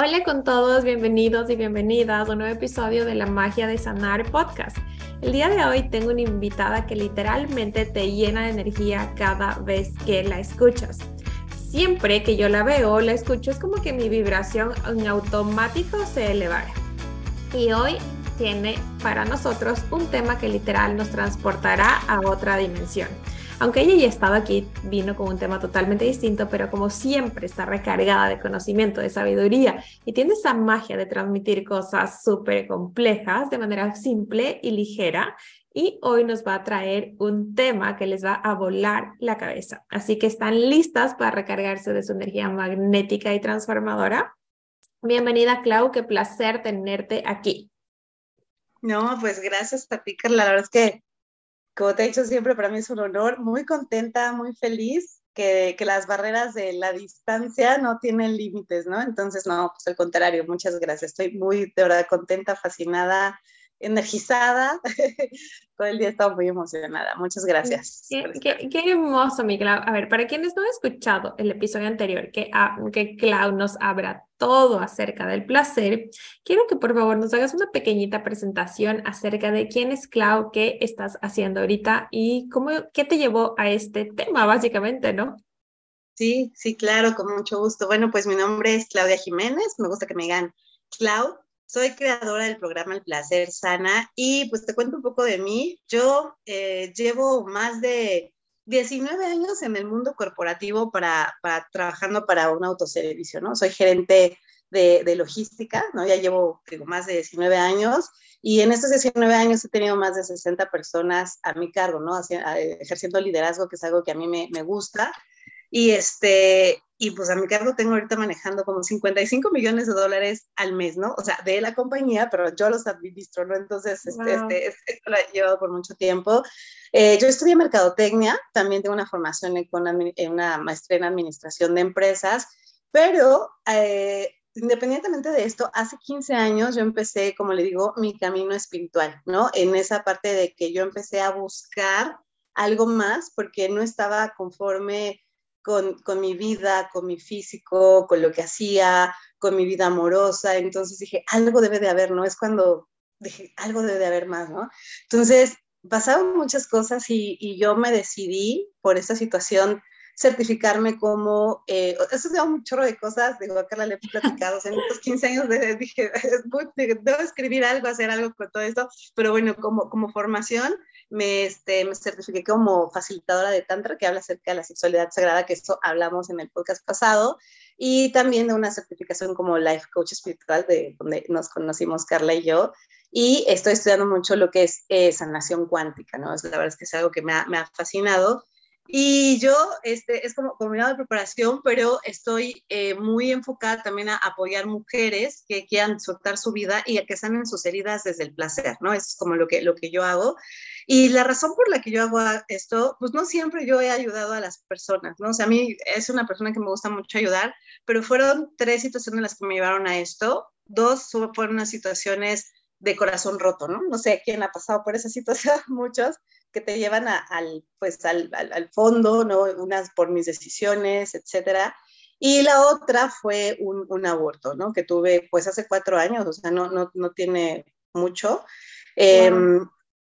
Hola con todos, bienvenidos y bienvenidas a un nuevo episodio de La Magia de Sanar podcast. El día de hoy tengo una invitada que literalmente te llena de energía cada vez que la escuchas. Siempre que yo la veo o la escucho es como que mi vibración en automático se elevara. Y hoy tiene para nosotros un tema que literal nos transportará a otra dimensión. Aunque ella ya estado aquí, vino con un tema totalmente distinto, pero como siempre está recargada de conocimiento, de sabiduría y tiene esa magia de transmitir cosas súper complejas de manera simple y ligera. Y hoy nos va a traer un tema que les va a volar la cabeza. Así que están listas para recargarse de su energía magnética y transformadora. Bienvenida, Clau, qué placer tenerte aquí. No, pues gracias a ti, Carla. La verdad es que como te he dicho siempre, para mí es un honor, muy contenta, muy feliz que, que, las barreras de la distancia no tienen límites, ¿no? Entonces, no, pues al contrario, muchas gracias. Estoy muy, de verdad, contenta, fascinada, energizada. Todo el día estaba muy emocionada. Muchas gracias. Qué, qué, hermoso, mi Clau. A ver, para quienes no han escuchado el episodio anterior, que, que Clau nos habla todo acerca del placer, quiero que por favor nos hagas una pequeñita presentación acerca de quién es Clau, qué estás haciendo ahorita y cómo, qué te llevó a este tema, básicamente, ¿no? Sí, sí, claro, con mucho gusto. Bueno, pues mi nombre es Claudia Jiménez, me gusta que me digan Clau, soy creadora del programa El Placer Sana y pues te cuento un poco de mí. Yo eh, llevo más de 19 años en el mundo corporativo para, para trabajando para un autoservicio, ¿no? Soy gerente de, logística, ¿no? Ya llevo más de 19 años y en estos 19 años he tenido más de 60 personas a mi cargo, ¿no? ejerciendo liderazgo, que es algo que a mí me gusta. Y, este, y pues a mi cargo tengo ahorita manejando como 55 millones de dólares al mes, ¿no? O sea, de la compañía, pero yo los administro, ¿no? Entonces, este, este, esto lo he llevado por mucho tiempo. Eh, yo estudié mercadotecnia, también tengo una formación en, en una maestría en administración de empresas, pero eh, independientemente de esto, hace 15 años yo empecé, como le digo, mi camino espiritual, ¿no? En esa parte de que yo empecé a buscar algo más porque no estaba conforme con, con, mi vida, con mi físico, con lo que hacía, con mi vida amorosa. Entonces dije, algo debe de haber, ¿no? Es cuando dije, algo debe de haber más, ¿no? Entonces pasaron muchas cosas y, y yo me decidí por esta situación certificarme como, eh, eso da un chorro de cosas, digo, acá le he platicado, en estos 15 años de, dije, debo escribir algo, hacer algo con todo esto, pero bueno, como, como formación me, este, me certifiqué como facilitadora de Tantra, que habla acerca de la sexualidad sagrada, que eso hablamos en el podcast pasado, y también de una certificación como Life Coach Espiritual, de donde nos conocimos Carla y yo, y estoy estudiando mucho lo que es eh, sanación cuántica, ¿no? Es, la verdad es que es algo que me ha, me ha fascinado y yo, este, es como combinado de preparación, pero estoy eh, muy enfocada también a apoyar mujeres que quieran soltar su vida y a que sanen sus heridas desde el placer, ¿no? es como lo que, lo que yo hago. Y la razón por la que yo hago esto, pues no siempre yo he ayudado a las personas, ¿no? O sea, a mí es una persona que me gusta mucho ayudar, pero fueron tres situaciones las que me llevaron a esto. Dos fueron unas situaciones de corazón roto, ¿no? No sé quién ha pasado por esa situación, muchos, que te llevan al, pues, al, al, fondo, ¿no? Unas por mis decisiones, etcétera. Y la otra fue un, un, aborto, ¿no? Que tuve pues hace cuatro años, o sea, no, no, no tiene mucho, eh,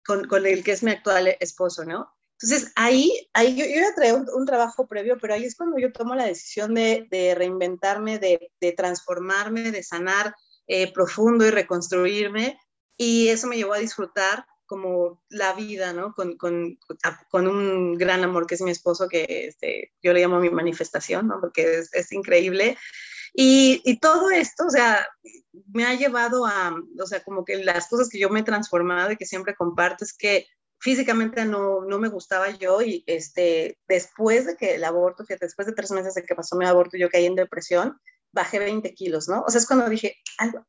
con, con, el que es mi actual esposo, ¿no? Entonces ahí, ahí yo, yo ya traía un, un, trabajo previo, pero ahí es cuando yo tomo la decisión de, de reinventarme, de, de, transformarme, de sanar eh, profundo y reconstruirme. Y eso me llevó a disfrutar como la vida, ¿no? Con, con, con, un gran amor que es mi esposo, que este, yo le llamo mi manifestación, ¿no? Porque es, es increíble. Y, y, todo esto, o sea, me ha llevado a, o sea, como que las cosas que yo me he transformado y que siempre comparto es que físicamente no, no me gustaba yo y este, después de que el aborto, fíjate, después de tres meses de que pasó mi aborto, yo caí en depresión, bajé 20 kilos, ¿no? O sea, es cuando dije,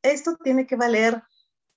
esto tiene que valer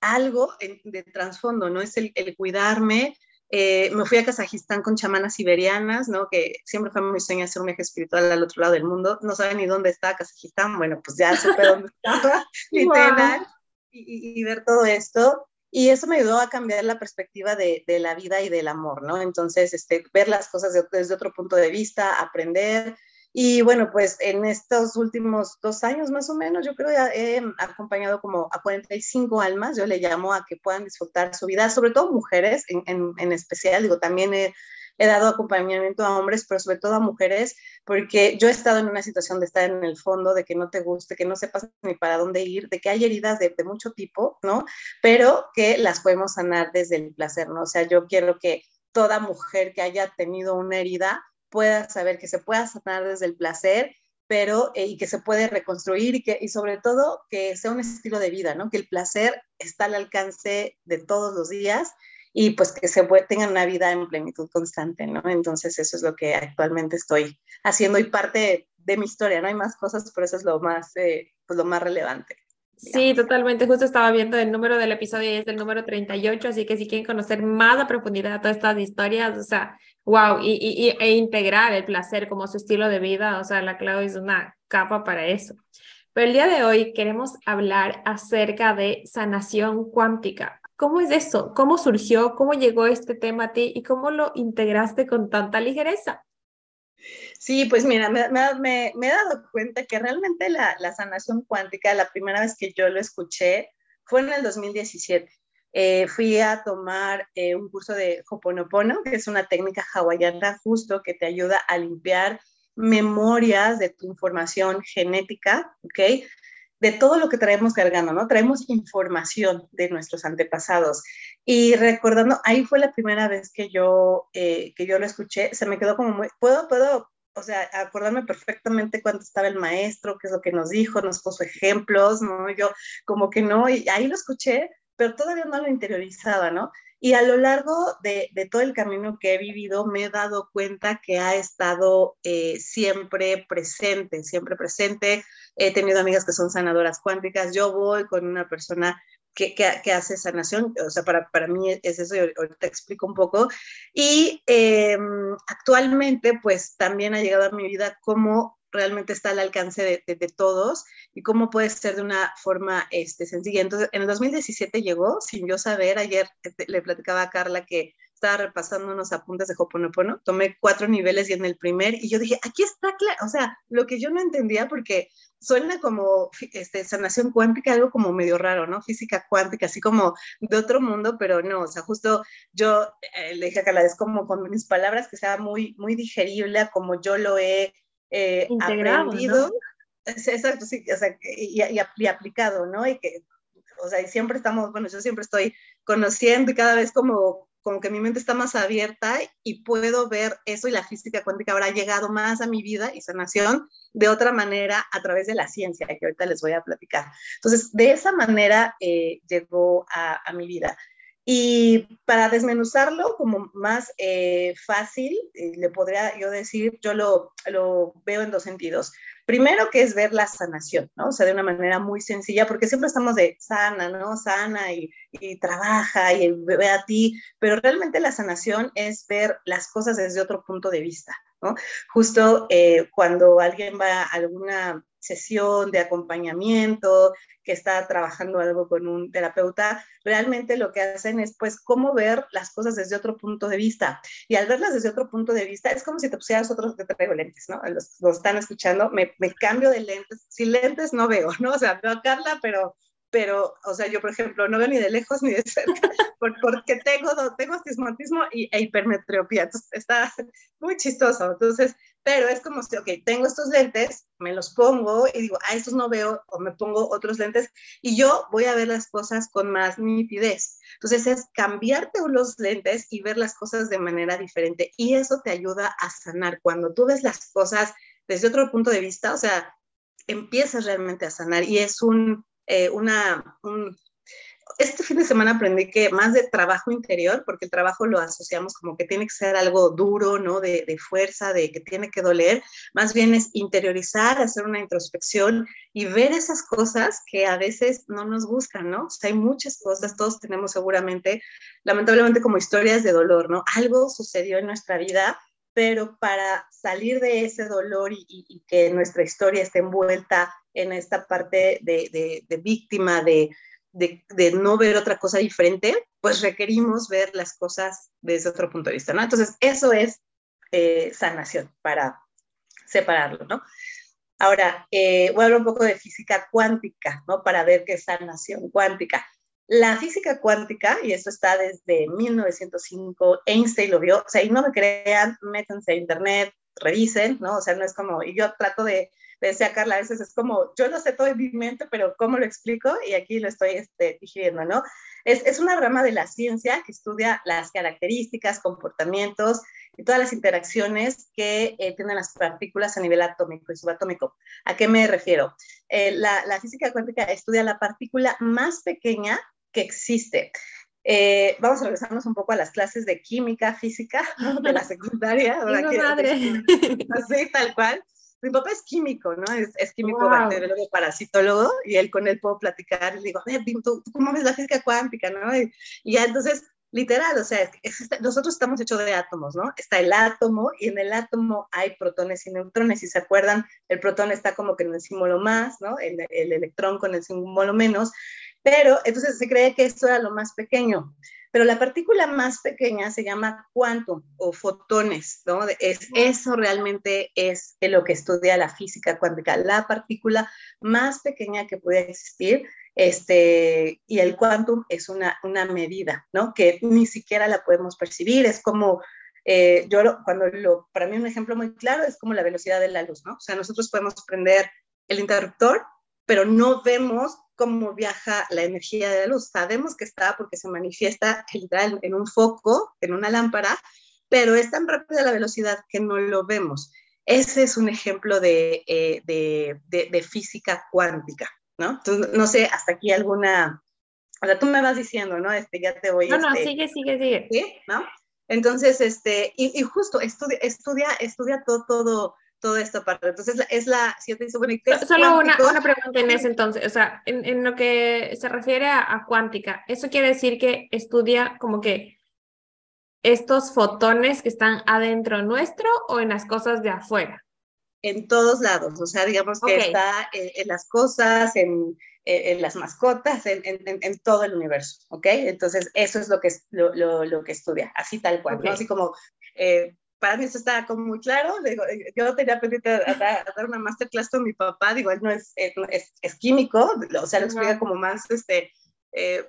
algo de trasfondo, ¿no? Es el, el cuidarme. Eh, me fui a Kazajistán con chamanas siberianas, ¿no? Que siempre fue mi sueño hacer un viaje espiritual al otro lado del mundo. No saben ni dónde está Kazajistán. Bueno, pues ya supe dónde estaba, literal. Y, y, ver todo esto. Y eso me ayudó a cambiar la perspectiva de, de la vida y del amor, ¿no? Entonces, este, ver las cosas desde otro punto de vista, aprender, Y bueno, pues en estos últimos dos años más o menos, yo creo ya he acompañado como a 45 almas, yo le llamo a que puedan disfrutar su vida, sobre todo mujeres en, en, especial, digo, también he he dado acompañamiento a hombres, pero sobre todo a mujeres, porque yo he estado en una situación de estar en el fondo, de que no te guste, que no sepas ni para dónde ir, de que hay heridas de, de mucho tipo, ¿no? Pero que las podemos sanar desde el placer, ¿no? O sea, yo quiero que toda mujer que haya tenido una herida pueda saber que se pueda sanar desde el placer pero eh, y que se puede reconstruir y que y sobre todo que sea un estilo de vida, ¿no? Que el placer está al alcance de todos los días y pues que se tengan una vida en plenitud constante, ¿no? Entonces eso es lo que actualmente estoy haciendo y parte de mi historia, ¿no? Hay más cosas, pero eso es lo más, eh, pues lo más relevante. Sí, totalmente. Justo estaba viendo el número del episodio y es el número 38, así que si quieren conocer más a profundidad todas estas historias, o sea, wow, y, e integrar el placer como su estilo de vida, o sea, la clave es una capa para eso. Pero el día de hoy queremos hablar acerca de sanación cuántica. ¿Cómo es eso? ¿Cómo surgió? ¿Cómo llegó este tema a ti y cómo lo integraste con tanta ligereza? Sí, pues mira, me, he dado cuenta que realmente la, sanación cuántica, la primera vez que yo lo escuché fue en el 2017. Eh, fui a tomar eh, un curso de Hoponopono, que es una técnica hawaiana justo que te ayuda a limpiar memorias de tu información genética, ¿ok? de todo lo que traemos cargando, ¿no? Traemos información de nuestros antepasados. Y recordando, ahí fue la primera vez que yo, eh, que yo lo escuché, se me quedó como muy, puedo, puedo, o sea, acordarme perfectamente cuando estaba el maestro, qué es lo que nos dijo, nos puso ejemplos, ¿no? Yo como que no, y ahí lo escuché, pero todavía no lo interiorizaba, ¿no? Y a lo largo de, todo el camino que he vivido, me he dado cuenta que ha estado eh, siempre presente, siempre presente. He tenido amigas que son sanadoras cuánticas. Yo voy con una persona que, hace sanación, o sea, para, para mí es eso, y ahorita explico un poco. Y eh, actualmente, pues también ha llegado a mi vida como realmente está al alcance de, todos y cómo puede ser de una forma este, sencilla. Entonces, en el 2017 llegó, sin yo saber, ayer este, le platicaba a Carla que estaba repasando unos apuntes de Hoponopono, tomé cuatro niveles y en el primer, y yo dije, aquí está claro, o sea, lo que yo no entendía porque suena como este, sanación cuántica, algo como medio raro, ¿no? Física cuántica, así como de otro mundo, pero no, o sea, justo yo eh, le dije a Carla, es como con mis palabras que sea muy, muy digerible, como yo lo he eh, aprendido. ¿no? Exacto, sí, o sea, y, y, y, aplicado, ¿no? Y que, o sea, y siempre estamos, bueno, yo siempre estoy conociendo y cada vez como, como que mi mente está más abierta y puedo ver eso y la física cuántica ahora ha llegado más a mi vida y sanación de otra manera a través de la ciencia, que ahorita les voy a platicar. Entonces, de esa manera eh, llegó a, a mi vida. Y para desmenuzarlo como más eh, fácil, eh, le podría yo decir, yo lo, lo, veo en dos sentidos. Primero que es ver la sanación, ¿no? O sea, de una manera muy sencilla, porque siempre estamos de sana, ¿no? Sana y, y trabaja y ve a ti, pero realmente la sanación es ver las cosas desde otro punto de vista, ¿no? Justo eh, cuando alguien va a alguna sesión de acompañamiento, que está trabajando algo con un terapeuta, realmente lo que hacen es pues cómo ver las cosas desde otro punto de vista. Y al verlas desde otro punto de vista, es como si te pusieras otros, te traigo lentes, ¿no? Los, los están escuchando, me, me, cambio de lentes, sin lentes no veo, ¿no? O sea, veo a Carla, pero pero, o sea, yo, por ejemplo, no veo ni de lejos ni de cerca, porque tengo, tengo astigmatismo y, e hipermetropía, entonces está muy chistoso, entonces, pero es como si, ok, tengo estos lentes, me los pongo y digo, ah, estos no veo, o me pongo otros lentes, y yo voy a ver las cosas con más nitidez. Entonces es cambiarte los lentes y ver las cosas de manera diferente, y eso te ayuda a sanar. Cuando tú ves las cosas desde otro punto de vista, o sea, empiezas realmente a sanar, y es un, eh, una, un, este fin de semana aprendí que más de trabajo interior, porque el trabajo lo asociamos como que tiene que ser algo duro, ¿no? De, de, fuerza, de que tiene que doler, más bien es interiorizar, hacer una introspección y ver esas cosas que a veces no nos gustan, ¿no? O sea, hay muchas cosas, todos tenemos seguramente, lamentablemente como historias de dolor, ¿no? Algo sucedió en nuestra vida pero para salir de ese dolor y, y, y, que nuestra historia esté envuelta en esta parte de, de, víctima, de, de, de, no ver otra cosa diferente, pues requerimos ver las cosas desde otro punto de vista, ¿no? Entonces, eso es eh, sanación para separarlo, ¿no? Ahora, eh, voy a hablar un poco de física cuántica, ¿no? Para ver qué es sanación cuántica. La física cuántica, y esto está desde 1905, Einstein lo vio, o sea, y no me crean, métanse a internet, revisen, ¿no? O sea, no es como, y yo trato de, de decía Carla, a veces es como, yo lo sé todo en mi mente, pero ¿cómo lo explico? Y aquí lo estoy este, digiriendo, ¿no? Es, es una rama de la ciencia que estudia las características, comportamientos y todas las interacciones que eh, tienen las partículas a nivel atómico y subatómico. ¿A qué me refiero? Eh, la, la, física cuántica estudia la partícula más pequeña que existe. Eh, vamos a regresarnos un poco a las clases de química, física de la secundaria. madre. Así, tal cual. Mi papá es químico, ¿no? Es, es químico, bacteriólogo, parasitólogo, y él con él puedo platicar, y le digo, a ver, ¿tú, cómo ves la física cuántica, no? Y, y ya entonces literal, o sea, nosotros estamos hechos de átomos, ¿no? Está el átomo y en el átomo hay protones y neutrones. Si se acuerdan, el protón está como que en el símbolo más, ¿no? El, el electrón con el símbolo menos. Pero entonces se cree que esto era lo más pequeño. Pero la partícula más pequeña se llama quantum o fotones, ¿no? Es, eso realmente es lo que estudia la física cuántica, la partícula más pequeña que puede existir este, y el quantum es una, una medida, ¿no? Que ni siquiera la podemos percibir, es como, eh, yo cuando lo, para mí un ejemplo muy claro es como la velocidad de la luz, ¿no? O sea, nosotros podemos prender el interruptor, pero no vemos cómo viaja la energía de la luz. Sabemos que está porque se manifiesta en un foco, en una lámpara, pero es tan rápida la velocidad que no lo vemos. Ese es un ejemplo de, eh, de, de, de física cuántica. ¿no? no sé, hasta aquí alguna, o sea, tú me vas diciendo, ¿no? Este, ya te voy. No, no, este, sigue, sigue, sigue. ¿Sí? ¿No? Entonces, este, y, y justo estudia, estudia, estudia todo, todo, todo esto parte. Entonces, es la, si yo te bueno, Solo una, una, pregunta en ese entonces, o sea, en, en lo que se refiere a, a, cuántica, ¿eso quiere decir que estudia como que estos fotones que están adentro nuestro o en las cosas de afuera? en todos lados, o sea, digamos que está en, las cosas, en, en las mascotas, en, en, todo el universo, ¿ok? Entonces, eso es lo que, es, lo, lo, lo que estudia, así tal cual, okay. ¿no? Así como, eh, para mí eso está como muy claro, digo, yo tenía pendiente a, dar, a dar una masterclass con mi papá, digo, él no es, es, es químico, o sea, lo explica como más, este, eh,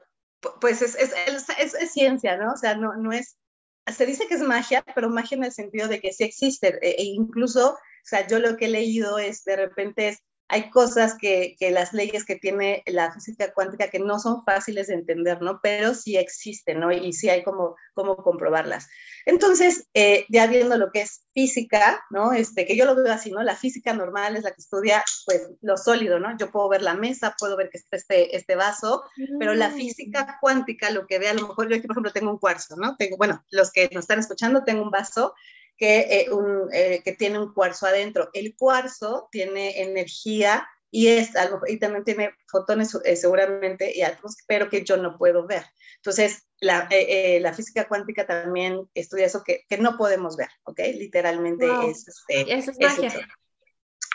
pues es, es, es, ciencia, ¿no? O sea, no, no es, se dice que es magia, pero magia en el sentido de que sí existe, e, e incluso o sea, yo lo que he leído es, de repente, es, hay cosas que, que, las leyes que tiene la física cuántica que no son fáciles de entender, ¿no? Pero sí existen, ¿no? Y sí hay como, como comprobarlas. Entonces, eh, ya viendo lo que es física, ¿no? Este, que yo lo veo así, ¿no? La física normal es la que estudia, pues, lo sólido, ¿no? Yo puedo ver la mesa, puedo ver que está este, este vaso, mm. pero la mm. física cuántica lo que ve, a lo mejor yo aquí, por ejemplo, tengo un cuarzo, ¿no? Tengo, bueno, los que nos están escuchando, tengo un vaso que, eh, un, eh, que tiene un cuarzo adentro. El cuarzo tiene energía y, es algo, y también tiene fotones eh, seguramente y átomos, pero que yo no puedo ver. Entonces, la, eh, eh, la física cuántica también estudia eso que, que, no podemos ver, ¿ok? Literalmente wow. es, este, eso es magia.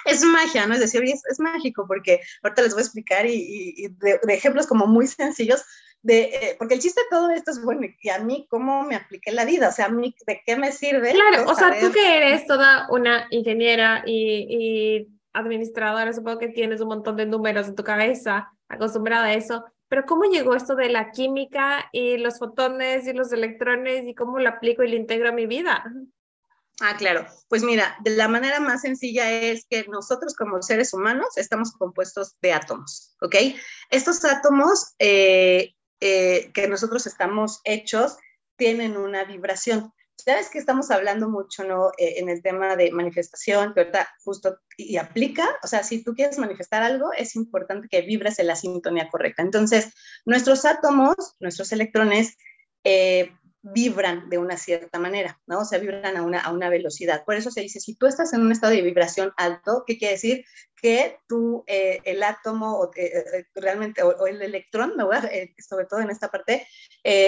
Es, es magia, ¿no? Es decir, es, es, mágico porque ahorita les voy a explicar y, y, y de, de, ejemplos como muy sencillos, de, eh, porque el chiste de todo esto es, bueno, y a mí cómo me apliqué la vida, o sea, a mí de qué me sirve. Claro, o sea, tú que eres toda una ingeniera y, y administradora, supongo que tienes un montón de números en tu cabeza, acostumbrada a eso, pero ¿cómo llegó esto de la química y los fotones y los electrones y cómo lo aplico y lo integro a mi vida? Ah, claro. Pues mira, de la manera más sencilla es que nosotros como seres humanos estamos compuestos de átomos, ¿ok? Estos átomos eh, eh, que nosotros estamos hechos tienen una vibración. Sabes que estamos hablando mucho ¿no? Eh, en el tema de manifestación, que ahorita justo y aplica, o sea, si tú quieres manifestar algo, es importante que vibres en la sintonía correcta. Entonces, nuestros átomos, nuestros electrones, eh, vibran de una cierta manera, ¿no? O sea, vibran a una, a una velocidad. Por eso se dice, si tú estás en un estado de vibración alto, ¿qué quiere decir? Que tú, eh, el átomo, o, eh, eh realmente, o, el electrón, me sobre todo en esta parte,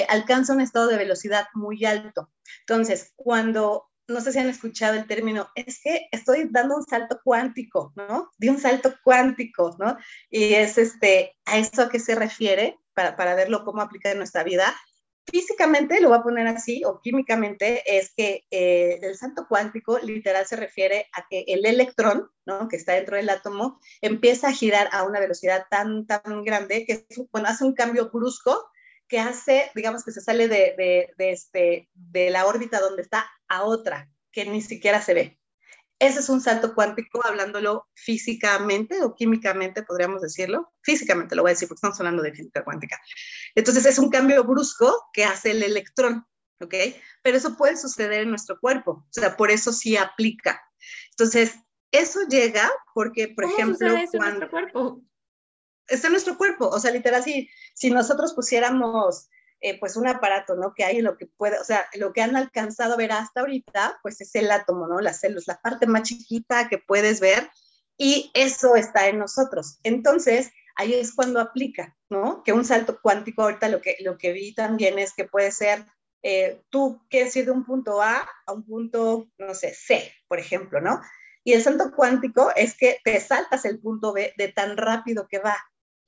alcanza un estado de velocidad muy alto. Entonces, cuando, no sé si han escuchado el término, es que estoy dando un salto cuántico, ¿no? De un salto cuántico, ¿no? Y es este, a esto a qué se refiere, para, para verlo cómo aplica en nuestra vida, físicamente, lo voy a poner así, o químicamente, es que eh, el salto cuántico literal se refiere a que el electrón, ¿no? que está dentro del átomo, empieza a girar a una velocidad tan, tan grande que hace un cambio brusco que hace, digamos que se sale de, de, este, de la órbita donde está a otra, que ni siquiera se ve. Ese es un salto cuántico, hablándolo físicamente o químicamente, podríamos decirlo. Físicamente lo voy a decir porque estamos hablando de física cuántica. Entonces es un cambio brusco que hace el electrón, ¿ok? Pero eso puede suceder en nuestro cuerpo, o sea, por eso sí aplica. Entonces, eso llega porque, por ejemplo, eso en nuestro cuerpo? Está en nuestro cuerpo, o sea, literal, si, si nosotros pusiéramos eh, pues un aparato, ¿no? Que hay en lo que puede, o sea, lo que han alcanzado a ver hasta ahorita, pues es el átomo, ¿no? Las células, la parte más chiquita que puedes ver y eso está en nosotros. Entonces, ahí es cuando aplica, ¿no? Que un salto cuántico, ahorita lo que, lo que vi también es que puede ser, eh, tú quieres ir de un punto A a un punto, no sé, C, por ejemplo, ¿no? Y el salto cuántico es que te saltas el punto B de tan rápido que va.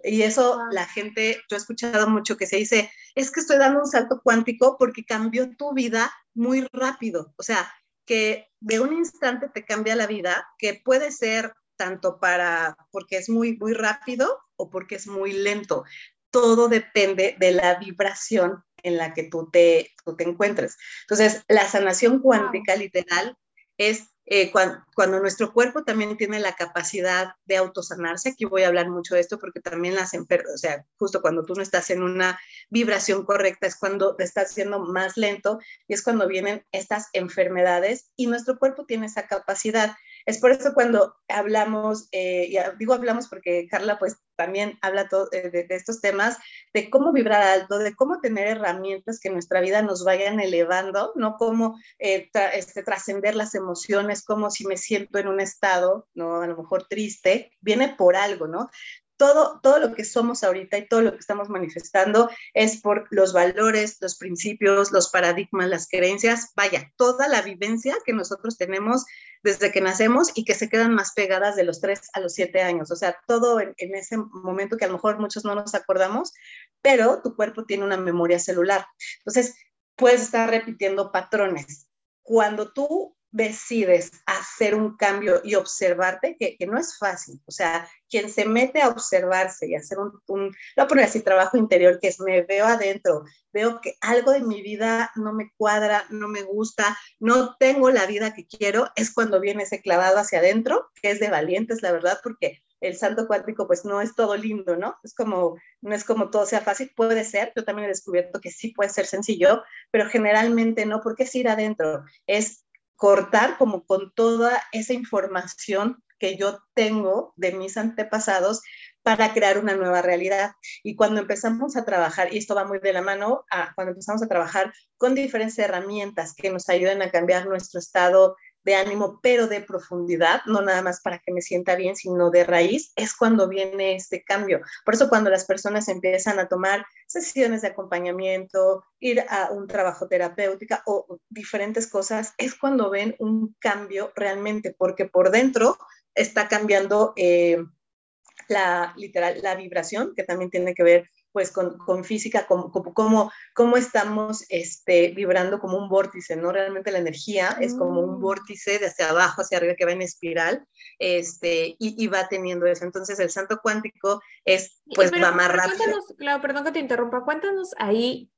Y eso la gente, yo he escuchado mucho que se dice, es que estoy dando un salto cuántico porque cambió tu vida muy rápido. O sea, que de un instante te cambia la vida, que puede ser tanto para porque es muy, muy rápido o porque es muy lento. Todo depende de la vibración en la que tú te, tú te encuentres. Entonces, la sanación cuántica literal es eh, cuando, nuestro cuerpo también tiene la capacidad de autosanarse, aquí voy a hablar mucho de esto porque también las enfermedades, o sea, justo cuando tú no estás en una vibración correcta es cuando te estás haciendo más lento y es cuando vienen estas enfermedades y nuestro cuerpo tiene esa capacidad. Es por eso cuando hablamos, eh, digo hablamos porque Carla pues también habla eh, de, estos temas, de cómo vibrar alto, de cómo tener herramientas que nuestra vida nos vayan elevando, ¿no? Cómo eh, este, trascender las emociones, como si me siento en un estado, ¿no? A lo mejor triste, viene por algo, ¿no? Todo, todo lo que somos ahorita y todo lo que estamos manifestando es por los valores, los principios, los paradigmas, las creencias, vaya, toda la vivencia que nosotros tenemos desde que nacemos y que se quedan más pegadas de los 3 a los 7 años. O sea, todo en, en ese momento que a lo mejor muchos no nos acordamos, pero tu cuerpo tiene una memoria celular. Entonces, puedes estar repitiendo patrones. Cuando tú decides hacer un cambio y observarte, que, no es fácil. O sea, quien se mete a observarse y hacer un, un, lo voy a poner trabajo interior, que es me veo adentro, veo que algo de mi vida no me cuadra, no me gusta, no tengo la vida que quiero, es cuando viene ese clavado hacia adentro, que es de valientes, la verdad, porque el salto cuántico pues no es todo lindo, ¿no? Es como, no es como todo sea fácil, puede ser, yo también he descubierto que sí puede ser sencillo, pero generalmente no, porque es ir adentro, es cortar como con toda esa información que yo tengo de mis antepasados para crear una nueva realidad. Y cuando empezamos a trabajar, y esto va muy de la mano, a, cuando empezamos a trabajar con diferentes herramientas que nos ayuden a cambiar nuestro estado de ánimo, pero de profundidad, no nada más para que me sienta bien, sino de raíz, es cuando viene este cambio. Por eso cuando las personas empiezan a tomar sesiones de acompañamiento, ir a un trabajo terapéutico o diferentes cosas, es cuando ven un cambio realmente, porque por dentro está cambiando eh, la literal, la vibración, que también tiene que ver pues con, con física, como, como, como, estamos este, vibrando como un vórtice, ¿no? Realmente la energía es como un mm. vórtice de hacia abajo, hacia arriba, que va en espiral, este, y, y va teniendo eso. Entonces el santo cuántico es, pues, va más rápido. Claro, perdón que te interrumpa, cuéntanos ahí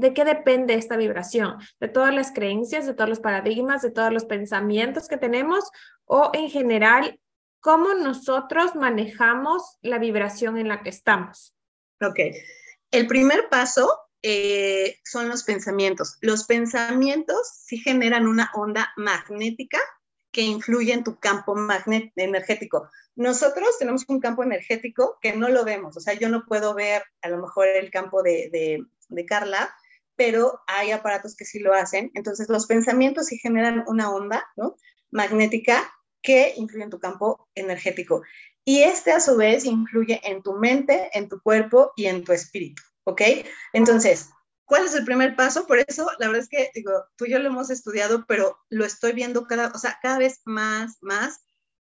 ¿De qué depende esta vibración? ¿De todas las creencias, de todos los paradigmas, de todos los pensamientos que tenemos? ¿O en general, cómo nosotros manejamos la vibración en la que estamos? Ok. El primer paso eh, son los pensamientos. Los pensamientos sí generan una onda magnética que influye en tu campo energético. Nosotros tenemos un campo energético que no lo vemos, o sea, yo no puedo ver a lo mejor el campo de, de Carla, pero hay aparatos que sí lo hacen. Entonces, los pensamientos sí generan una onda ¿no? magnética que influye en tu campo energético. Y este a su vez influye en tu mente, en tu cuerpo y en tu espíritu, ¿ok? Entonces, ¿cuál es el primer paso? Por eso, la verdad es que, tú y yo lo hemos estudiado, pero lo estoy viendo cada, o sea, cada vez más, más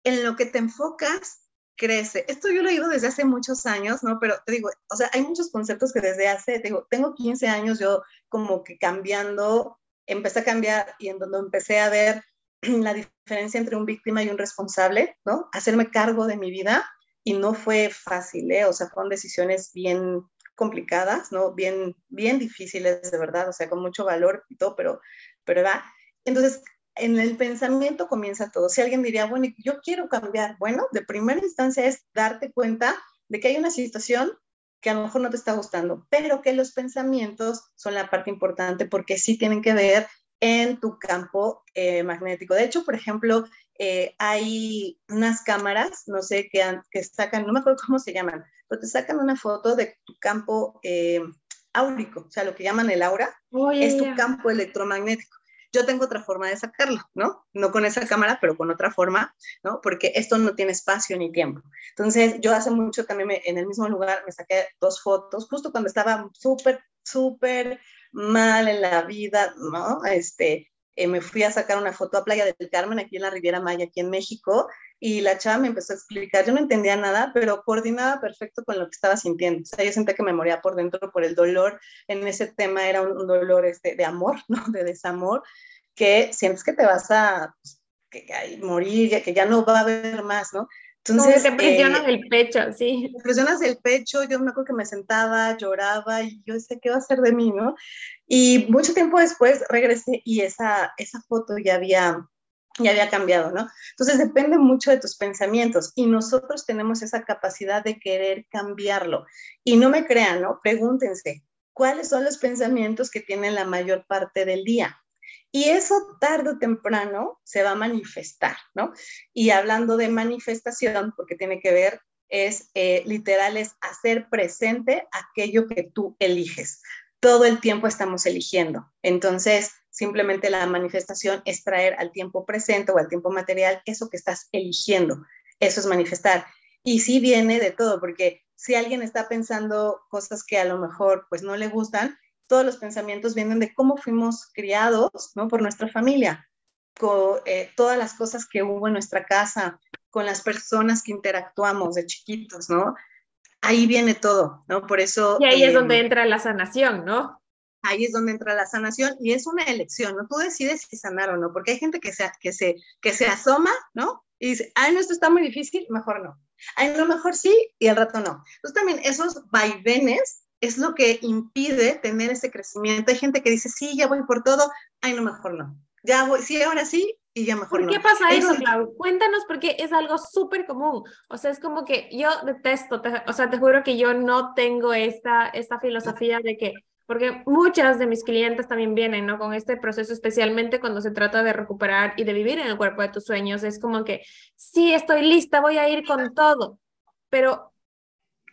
en lo que te enfocas crece. Esto yo lo he oído desde hace muchos años, ¿no? Pero te digo, o sea, hay muchos conceptos que desde hace, digo, tengo 15 años yo como que cambiando, empecé a cambiar y en donde empecé a ver la diferencia entre un víctima y un responsable, ¿no? Hacerme cargo de mi vida y no fue fácil, ¿eh? O sea, fueron decisiones bien complicadas, ¿no? Bien, bien difíciles, de verdad, o sea, con mucho valor y todo, pero, pero va. Entonces, en el pensamiento comienza todo. Si alguien diría, bueno, yo quiero cambiar, bueno, de primera instancia es darte cuenta de que hay una situación que a lo mejor no te está gustando, pero que los pensamientos son la parte importante porque sí tienen que ver en tu campo eh, magnético. De hecho, por ejemplo, eh, hay unas cámaras, no sé, que, que, sacan, no me acuerdo cómo se llaman, pero te sacan una foto de tu campo eh, áurico, o sea, lo que llaman el aura, es tu campo electromagnético. Yo tengo otra forma de sacarlo, ¿no? No con esa cámara, pero con otra forma, ¿no? Porque esto no tiene espacio ni tiempo. Entonces, yo hace mucho también en el mismo lugar me saqué dos fotos, justo cuando estaba súper, súper mal en la vida, ¿no? Este, eh, me fui a sacar una foto a Playa del Carmen, aquí en la Riviera Maya, aquí en México, y la chava me empezó a explicar, yo no entendía nada, pero coordinaba perfecto con lo que estaba sintiendo. O sea, yo sentía que me moría por dentro por el dolor. En ese tema era un, dolor este, de amor, ¿no? De desamor, que sientes que te vas a, pues, que, morir, que ya no va a haber más, ¿no? Entonces, te presionas eh, el pecho, sí. Te presionas el pecho, yo me acuerdo que me sentaba, lloraba y yo decía, ¿qué va a hacer de mí, no? Y mucho tiempo después regresé y esa, esa foto ya había, ya había cambiado, ¿no? Entonces depende mucho de tus pensamientos y nosotros tenemos esa capacidad de querer cambiarlo. Y no me crean, ¿no? Pregúntense, ¿cuáles son los pensamientos que tienen la mayor parte del día? Y eso tarde o temprano se va a manifestar, ¿no? Y hablando de manifestación, porque tiene que ver, es eh, literal, es hacer presente aquello que tú eliges. Todo el tiempo estamos eligiendo. Entonces, simplemente la manifestación es traer al tiempo presente o al tiempo material eso que estás eligiendo. Eso es manifestar. Y sí viene de todo, porque si alguien está pensando cosas que a lo mejor pues no le gustan, todos los pensamientos vienen de cómo fuimos criados, ¿no? Por nuestra familia, con eh, todas las cosas que hubo en nuestra casa, con las personas que interactuamos de chiquitos, ¿no? Ahí viene todo, ¿no? Por eso... Y ahí es donde em, entra la sanación, ¿no? Ahí es donde entra la sanación y es una elección, ¿no? Tú decides si sanar o no, porque hay gente que se, que se, que se asoma, ¿no? Y dice, ay, no, esto está muy difícil, mejor no. Ay, no, mejor sí, y al rato no. Entonces también esos vaivenes es lo que impide tener ese crecimiento. Hay gente que dice, sí, ya voy por todo, ay, no, mejor no. Ya voy, sí, ahora sí, y ya mejor ¿Por no. qué pasa eso, Clau? Cuéntanos porque es algo súper común. O sea, es como que yo detesto, o sea, te juro que yo no tengo esta, esta filosofía de que, porque muchas de mis clientes también vienen, ¿no? Con este proceso, especialmente cuando se trata de recuperar y de vivir en el cuerpo de tus sueños. Es como que, sí, estoy lista, voy a ir con todo. Pero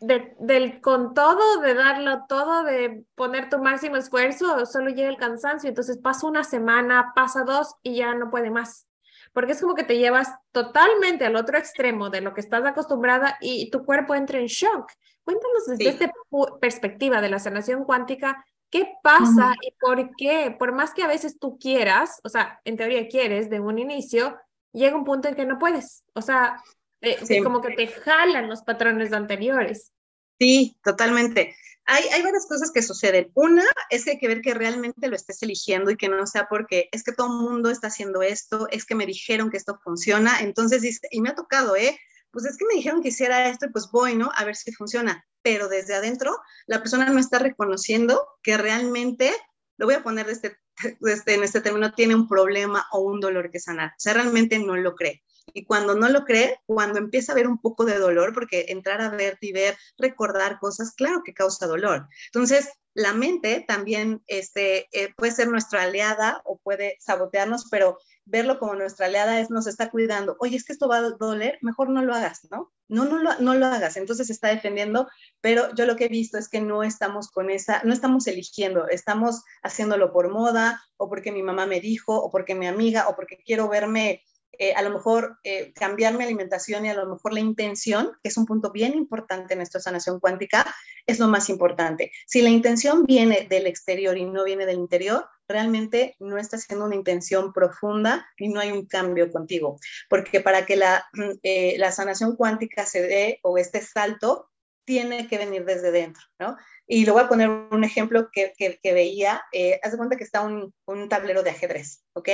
del con todo, de darlo todo, de poner tu máximo esfuerzo, solo llega el cansancio. Entonces pasa una semana, pasa dos y ya no puede más. Porque es como que te llevas totalmente al otro extremo de lo que estás acostumbrada y tu cuerpo entra en shock. Cuéntanos desde esta perspectiva de la sanación cuántica, ¿qué pasa y por qué? Por más que a veces tú quieras, o sea, en teoría quieres de un inicio, llega un punto en que no puedes. O sea, eh, como que te jalan los patrones anteriores. Sí, totalmente. Hay, hay, varias cosas que suceden. Una es que hay que ver que realmente lo estés eligiendo y que no sea porque es que todo el mundo está haciendo esto, es que me dijeron que esto funciona, entonces dice, y me ha tocado, ¿eh? Pues es que me dijeron que hiciera esto y pues voy, ¿no? A ver si funciona. Pero desde adentro, la persona no está reconociendo que realmente, lo voy a poner este, este, en este término, tiene un problema o un dolor que sanar. O sea, realmente no lo cree. Y cuando no lo cree, cuando empieza a ver un poco de dolor, porque entrar a verte y ver, recordar cosas, claro que causa dolor. Entonces, la mente también este, eh, puede ser nuestra aliada o puede sabotearnos, pero verlo como nuestra aliada es nos está cuidando. Oye, es que esto va a doler, mejor no lo hagas, ¿no? No, no lo, no lo hagas. Entonces está defendiendo, pero yo lo que he visto es que no estamos con esa, no estamos eligiendo, estamos haciéndolo por moda o porque mi mamá me dijo o porque mi amiga o porque quiero verme eh, a lo mejor eh, cambiar mi alimentación y a lo mejor la intención, que es un punto bien importante en esta sanación cuántica, es lo más importante. Si la intención viene del exterior y no viene del interior, realmente no está haciendo una intención profunda y no hay un cambio contigo. Porque para que la, eh, la sanación cuántica se dé o este salto, tiene que venir desde dentro, ¿no? Y le voy a poner un ejemplo que, que, veía. Haz de cuenta que está un, un, tablero de ajedrez, ¿ok?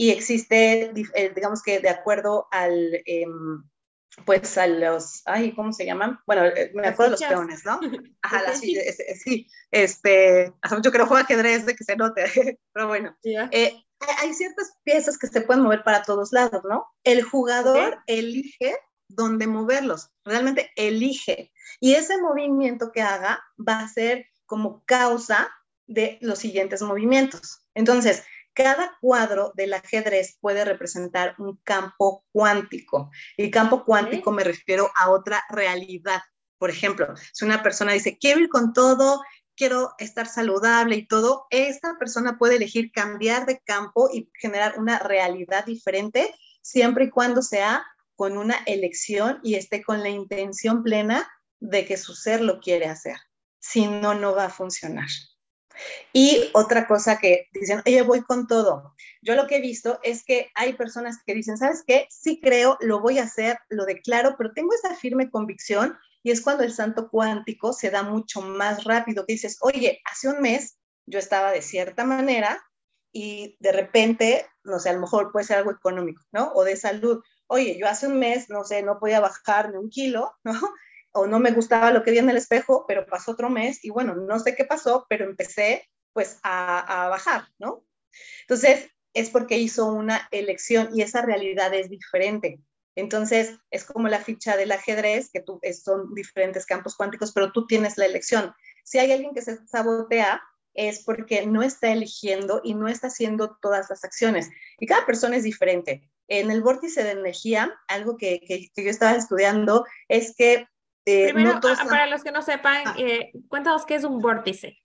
Y existe, eh, digamos que de acuerdo al, em, pues a los, ay, ¿cómo se llaman? Bueno, eh, me acuerdo de los peones, ¿no? Ajá, las, sí, sí, este, hace mucho que no juego ajedrez de que se note, pero bueno. Eh, hay ciertas piezas que se pueden mover para todos lados, ¿no? El jugador elige dónde moverlos, realmente elige. Y ese movimiento que haga va a ser como causa de los siguientes movimientos. Entonces, cada cuadro del ajedrez puede representar un campo cuántico. Y campo cuántico me refiero a otra realidad. Por ejemplo, si una persona dice, quiero ir con todo, quiero estar saludable y todo, esta persona puede elegir cambiar de campo y generar una realidad diferente siempre y cuando sea con una elección y esté con la intención plena de que su ser lo quiere hacer. Si no, no va a funcionar. Y otra cosa que dicen, oye, voy con todo. Yo lo que he visto es que hay personas que dicen, ¿sabes qué? Sí creo, lo voy a hacer, lo declaro, pero tengo esa firme convicción y es cuando el santo cuántico se da mucho más rápido, que dices, oye, hace un mes yo estaba de cierta manera y de repente, no sé, a lo mejor puede ser algo económico, ¿no? O de salud. Oye, yo hace un mes, no sé, no podía bajar ni un kilo, ¿no? O no me gustaba lo que vi en el espejo, pero pasó otro mes y bueno, no sé qué pasó, pero empecé pues a, bajar, ¿no? Entonces, es porque hizo una elección y esa realidad es diferente. Entonces, es como la ficha del ajedrez, que tú, son diferentes campos cuánticos, pero tú tienes la elección. Si hay alguien que se sabotea, es porque no está eligiendo y no está haciendo todas las acciones. Y cada persona es diferente. En el vórtice de energía, algo que, que yo estaba estudiando es que eh, Primero, para los que no sepan, ah. eh, cuéntanos qué es un vórtice.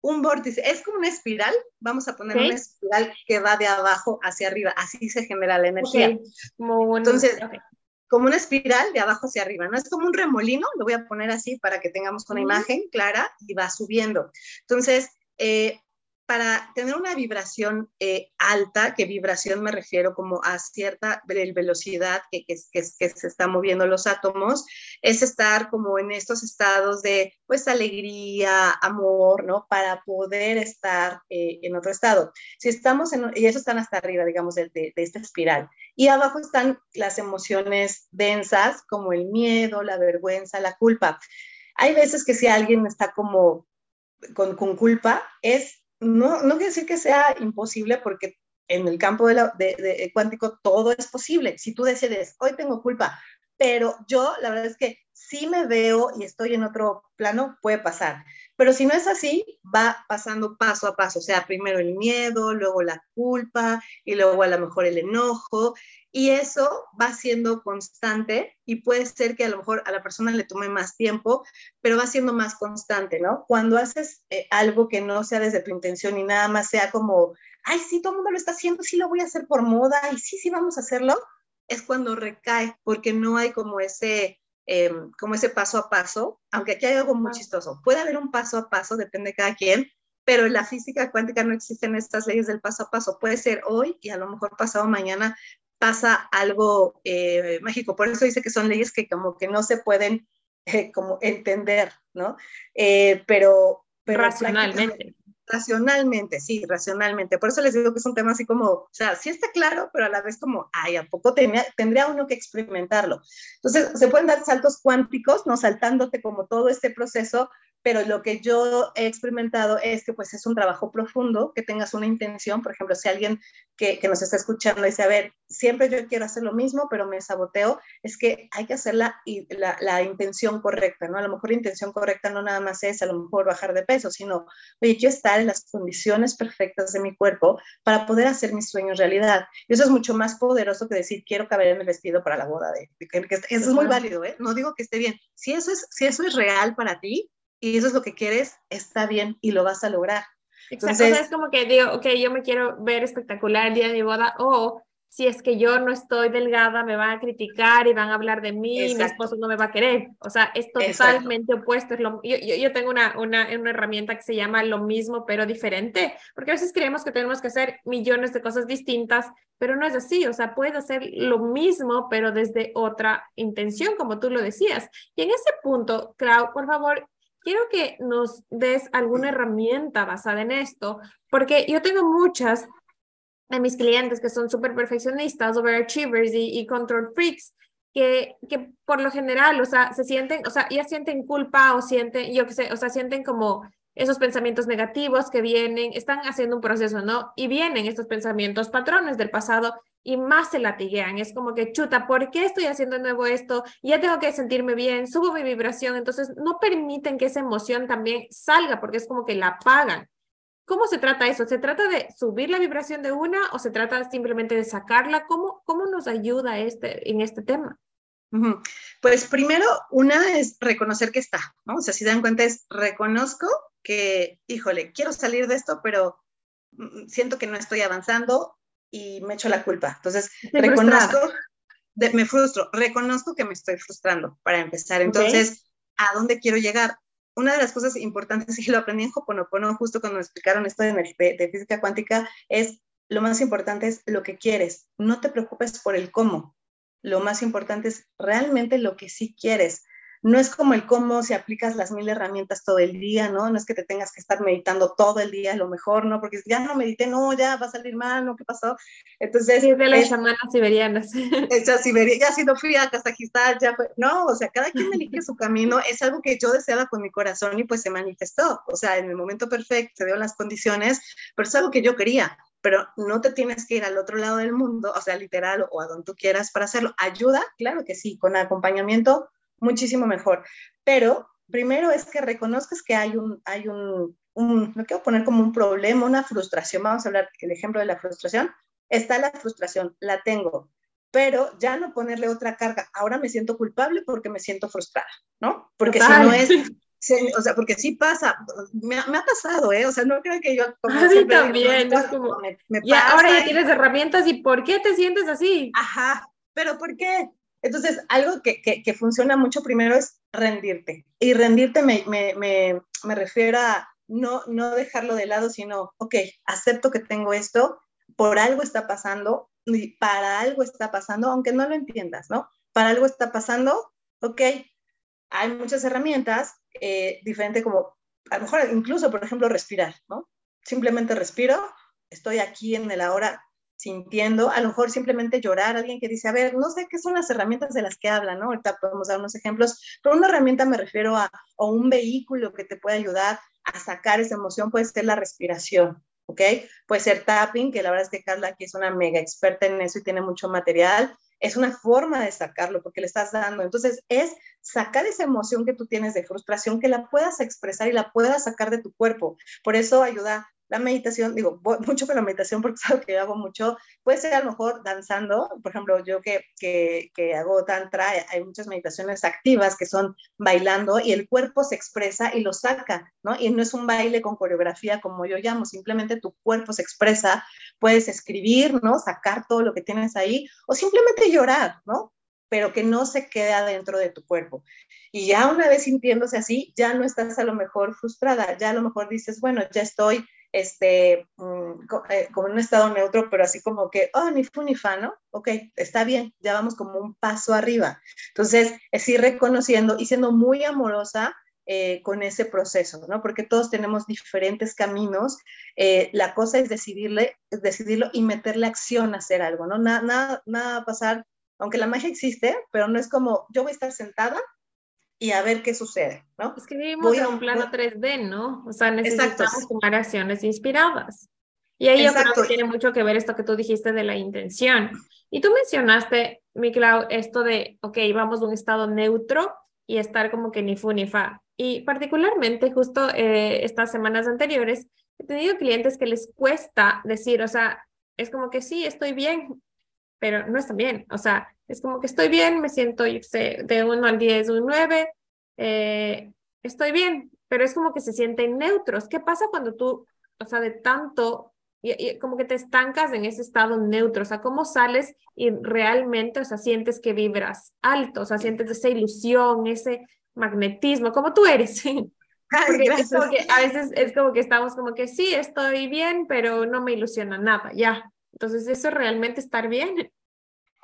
Un vórtice es como una espiral, vamos a poner una espiral que va de abajo hacia arriba, así se genera la energía. Entonces, como una espiral de abajo hacia arriba, ¿no? Es como un remolino, lo voy a poner así para que tengamos una imagen clara y va subiendo. Entonces, eh, para tener una vibración eh, alta, que vibración me refiero como a cierta velocidad que, que, que, se están moviendo los átomos, es estar como en estos estados de pues alegría, amor, ¿no? Para poder estar eh, en otro estado. Si estamos en, y eso están hasta arriba, digamos, de, de, de esta espiral. Y abajo están las emociones densas, como el miedo, la vergüenza, la culpa. Hay veces que si alguien está como con, con culpa, es no, no quiere decir que sea imposible porque en el campo de, la, de, cuántico todo es posible. Si tú decides, hoy tengo culpa, pero yo la verdad es que si me veo y estoy en otro plano, puede pasar. Pero si no es así, va pasando paso a paso. O sea, primero el miedo, luego la culpa y luego a lo mejor el enojo. Y eso va siendo constante y puede ser que a lo mejor a la persona le tome más tiempo, pero va siendo más constante, ¿no? Cuando haces eh, algo que no sea desde tu intención y nada más sea como, ay, sí, todo el mundo lo está haciendo, sí lo voy a hacer por moda y sí, sí, vamos a hacerlo, es cuando recae, porque no hay como ese, em, como ese paso a paso, aunque aquí hay algo muy chistoso. Puede haber un paso a paso, depende de cada quien, pero en la física cuántica no existen estas leyes del paso a paso. Puede ser hoy y a lo mejor pasado mañana pasa algo eh, mágico. Por eso dice que son leyes que como que no se pueden eh, como entender, ¿no? Eh, pero, pero... Racionalmente. Racionalmente, sí, racionalmente. Por eso les digo que es un tema así como, o sea, sí está claro, pero a la vez como, ay, ¿a poco tenía, tendría uno que experimentarlo? Entonces, se pueden dar saltos cuánticos, ¿no? Saltándote como todo este proceso, pero lo que yo he experimentado es que pues es un trabajo profundo, que tengas una intención, por ejemplo, si alguien que, que, nos está escuchando dice, a ver, siempre yo quiero hacer lo mismo, pero me saboteo, es que hay que hacer la, la, la, intención correcta, ¿no? A lo mejor la intención correcta no nada más es a lo mejor bajar de peso, sino, oye, quiero estar en las condiciones perfectas de mi cuerpo para poder hacer mis sueños realidad. Y eso es mucho más poderoso que decir, quiero caber en el vestido para la boda de... que, eso es muy válido, ¿eh? No digo que esté bien. Si eso es, si eso es real para ti, y eso es lo que quieres, está bien y lo vas a lograr. Exacto, o sea, es como que digo, ok, yo me quiero ver espectacular el día de mi boda o si es que yo no estoy delgada, me van a criticar y van a hablar de mí, mi esposo no me va a querer. O sea, es totalmente opuesto. Es lo, yo, yo, tengo una, una, una, herramienta que se llama lo mismo, pero diferente, porque a veces creemos que tenemos que hacer millones de cosas distintas, pero no es así. O sea, puedes hacer lo mismo, pero desde otra intención, como tú lo decías. Y en ese punto, Clau, por favor, quiero que nos des alguna herramienta basada en esto, porque yo tengo muchas de mis clientes que son súper perfeccionistas, overachievers y, y control freaks, que, que por lo general, o sea, se sienten, o sea, ya sienten culpa o sienten, yo qué sé, o sea, sienten como esos pensamientos negativos que vienen, están haciendo un proceso, ¿no? Y vienen estos pensamientos, patrones del pasado y más se latiguean. Es como que, chuta, ¿por qué estoy haciendo de nuevo esto? Ya tengo que sentirme bien, subo mi vibración, entonces no permiten que esa emoción también salga porque es como que la apagan. ¿Cómo se trata eso? ¿Se trata de subir la vibración de una o se trata simplemente de sacarla? ¿Cómo, cómo nos ayuda este, en este tema? Pues primero, una es reconocer que está, ¿no? O sea, si dan cuenta es reconozco que, híjole, quiero salir de esto, pero mm, siento que no estoy avanzando y me echo la culpa. Entonces, reconozco, me frustro, reconozco que me estoy frustrando para empezar. Entonces, ¿a dónde quiero llegar? una de las cosas importantes, y lo aprendí en Hoponopono justo cuando me explicaron esto de, de, física cuántica, es lo más importante es lo que quieres. No te preocupes por el cómo. Lo más importante es realmente lo que sí quieres no es como el cómo si aplicas las mil herramientas todo el día, ¿no? No es que te tengas que estar meditando todo el día, a lo mejor, ¿no? Porque ya no medité, no, ya va a salir mal, ¿no? ¿Qué pasó? Entonces... Sí, de las chamanas siberianas. Esa Siberia, ya si no fui a Kazajistán, ya fue, no, o sea, cada quien elige su camino, es algo que yo deseaba con mi corazón y pues se manifestó, o sea, en el momento perfecto, se dieron las condiciones, pero es algo que yo quería, pero no te tienes que ir al otro lado del mundo, o sea, literal o a donde tú quieras para hacerlo. ¿Ayuda? Claro que sí, con acompañamiento muchísimo mejor. Pero primero es que reconozcas que hay un, hay un, un, no quiero poner como un problema, una frustración. Vamos a hablar el ejemplo de la frustración. Está la frustración, la tengo, pero ya no ponerle otra carga. Ahora me siento culpable porque me siento frustrada, ¿no? Porque si no es, o sea, porque sí pasa, me, me, ha pasado, ¿eh? O sea, no creo que yo... Como a mí también, como, me, ahora ya tienes herramientas y ¿por qué te sientes así? Ajá, pero ¿por qué? Entonces, algo que, que, funciona mucho primero es rendirte. Y rendirte me, me, me, me, refiero a no, no dejarlo de lado, sino, ok, acepto que tengo esto, por algo está pasando, y para algo está pasando, aunque no lo entiendas, ¿no? Para algo está pasando, ok, hay muchas herramientas, eh, diferentes como, a lo mejor incluso, por ejemplo, respirar, ¿no? Simplemente respiro, estoy aquí en el ahora, sintiendo, a lo mejor simplemente llorar, alguien que dice, a ver, no sé qué son las herramientas de las que hablan, ¿no? Ahorita podemos dar unos ejemplos, pero una herramienta me refiero a, un vehículo que te puede ayudar a sacar esa emoción, puede ser la respiración, ¿ok? Puede ser tapping, que la verdad es que Carla aquí es una mega experta en eso y tiene mucho material, es una forma de sacarlo porque le estás dando. Entonces, es sacar esa emoción que tú tienes de frustración, que la puedas expresar y la puedas sacar de tu cuerpo. Por eso ayuda la meditación, digo, mucho con la meditación porque es algo que yo hago mucho, puede ser a lo mejor danzando, por ejemplo, yo que, que, que, hago tantra, hay muchas meditaciones activas que son bailando y el cuerpo se expresa y lo saca, ¿no? Y no es un baile con coreografía como yo llamo, simplemente tu cuerpo se expresa, puedes escribir, ¿no? Sacar todo lo que tienes ahí o simplemente llorar, ¿no? pero que no se quede dentro de tu cuerpo. Y ya una vez sintiéndose así, ya no estás a lo mejor frustrada, ya a lo mejor dices, bueno, ya estoy este, mm, eh, como en un estado neutro, pero así como que, oh, ni fu ni fa, ¿no? Ok, está bien, ya vamos como un paso arriba. Entonces, es ir reconociendo y siendo muy amorosa eh, con ese proceso, ¿no? Porque todos tenemos diferentes caminos. Eh, la cosa es decidirle, decidirlo y meterle acción a hacer algo, ¿no? Nada, nada, nada va a pasar, aunque la magia existe, pero no es como yo voy a estar sentada y a ver qué sucede, ¿no? Es que vivimos en un plano 3D, ¿no? O sea, necesitamos tomar acciones inspiradas. Y ahí yo creo que tiene mucho que ver esto que tú dijiste de la intención. Y tú mencionaste, mi Clau, esto de, ok, vamos de un estado neutro y estar como que ni fu ni fa. Y particularmente justo eh, estas semanas anteriores, he tenido clientes que les cuesta decir, o sea, es como que sí, estoy bien, pero no está bien. O sea, es como que estoy bien, me siento, yo sé, de 1 al 10, un 9, eh, estoy bien, pero es como que se sienten neutros. ¿Qué pasa cuando tú, o sea, de tanto y, como que te estancas en ese estado neutro, o sea, ¿cómo sales y realmente, o sea, sientes que vibras alto, o sea, sientes esa ilusión, ese magnetismo, como tú eres? Es como que a veces es como que estamos como que sí, estoy bien, pero no me ilusiona nada, ya. Entonces, eso es realmente estar bien.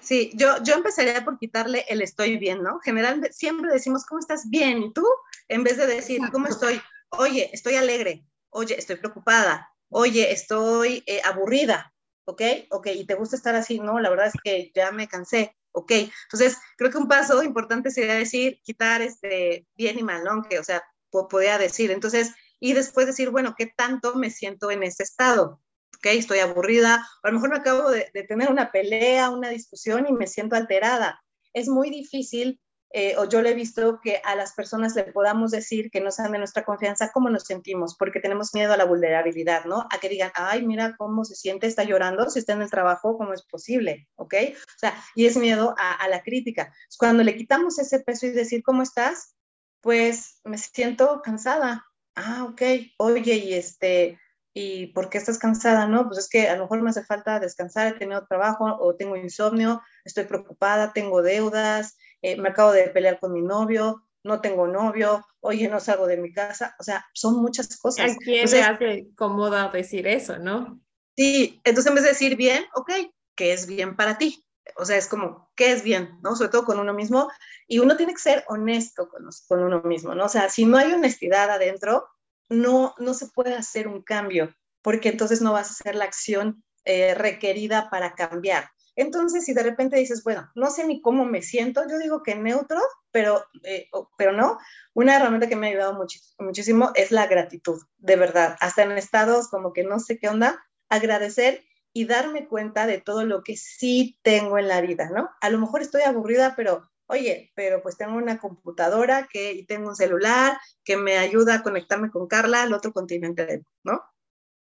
Sí, yo, yo empezaría por quitarle el estoy bien, ¿no? Generalmente siempre decimos, ¿cómo estás bien? ¿Y tú? En vez de decir, ¿cómo estoy? Oye, estoy alegre. Oye, estoy preocupada oye, estoy eh, aburrida, ¿ok? Ok, y te gusta estar así, no, la verdad es que ya me cansé, ¿ok? Entonces, creo que un paso importante sería decir, quitar este bien y mal, ¿no? Que, o sea, podría decir, entonces, y después decir, bueno, ¿qué tanto me siento en ese estado? ¿Ok? Estoy aburrida, a lo mejor me acabo de, de tener una pelea, una discusión y me siento alterada. Es muy difícil eh, o yo le he visto que a las personas le podamos decir que no sean de nuestra confianza cómo nos sentimos, porque tenemos miedo a la vulnerabilidad, ¿no? A que digan, ay, mira cómo se siente, está llorando, si está en el trabajo, ¿cómo es posible? ¿Ok? O sea, y es miedo a, la crítica. Cuando le quitamos ese peso y decir, ¿cómo estás? Pues me siento cansada. Ah, ok. Oye, y este, ¿y por qué estás cansada? No, pues es que a lo mejor me hace falta descansar, he tenido trabajo o tengo insomnio, estoy preocupada, tengo deudas, eh, me acabo de pelear con mi novio, no tengo novio, oye, no salgo de mi casa, o sea, son muchas cosas. ¿A quién le hace cómoda decir eso, no? Sí, entonces en vez de decir bien, ok, ¿qué es bien para ti? O sea, es como, ¿qué es bien? ¿no? Sobre todo con uno mismo. Y uno tiene que ser honesto con, con uno mismo, ¿no? O sea, si no hay honestidad adentro, no, no se puede hacer un cambio, porque entonces no vas a hacer la acción eh, requerida para cambiar. Entonces, si de repente dices, bueno, no sé ni cómo me siento, yo digo que neutro, pero, eh, pero no, una herramienta que me ha ayudado muchísimo es la gratitud, de verdad, hasta en estados como que no sé qué onda, agradecer y darme cuenta de todo lo que sí tengo en la vida, ¿no? A lo mejor estoy aburrida, pero oye, pero pues tengo una computadora que, y tengo un celular que me ayuda a conectarme con Carla al otro continente, ¿no?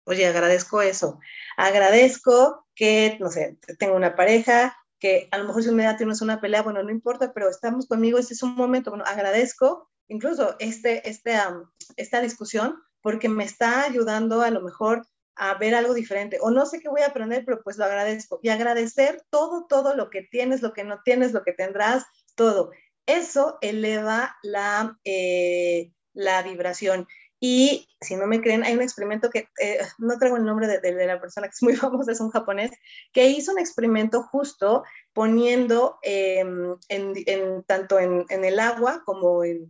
Oye, agradezco eso. Agradezco que, no sé, tengo una pareja, que a lo mejor si un día tienes una pelea, bueno, no importa, pero estamos conmigo, este es un momento, bueno, agradezco incluso este, este, esta discusión porque me está ayudando a lo mejor a ver algo diferente o no sé qué voy a aprender, pero pues lo agradezco y agradecer todo, todo lo que tienes, lo que no tienes, lo que tendrás, todo. Eso eleva la, eh, la vibración. Y si no me creen, hay un experimento que eh, no traigo el nombre de, la persona que es muy famosa, es un japonés, que hizo un experimento justo poniendo em, en, tanto en, el agua como en,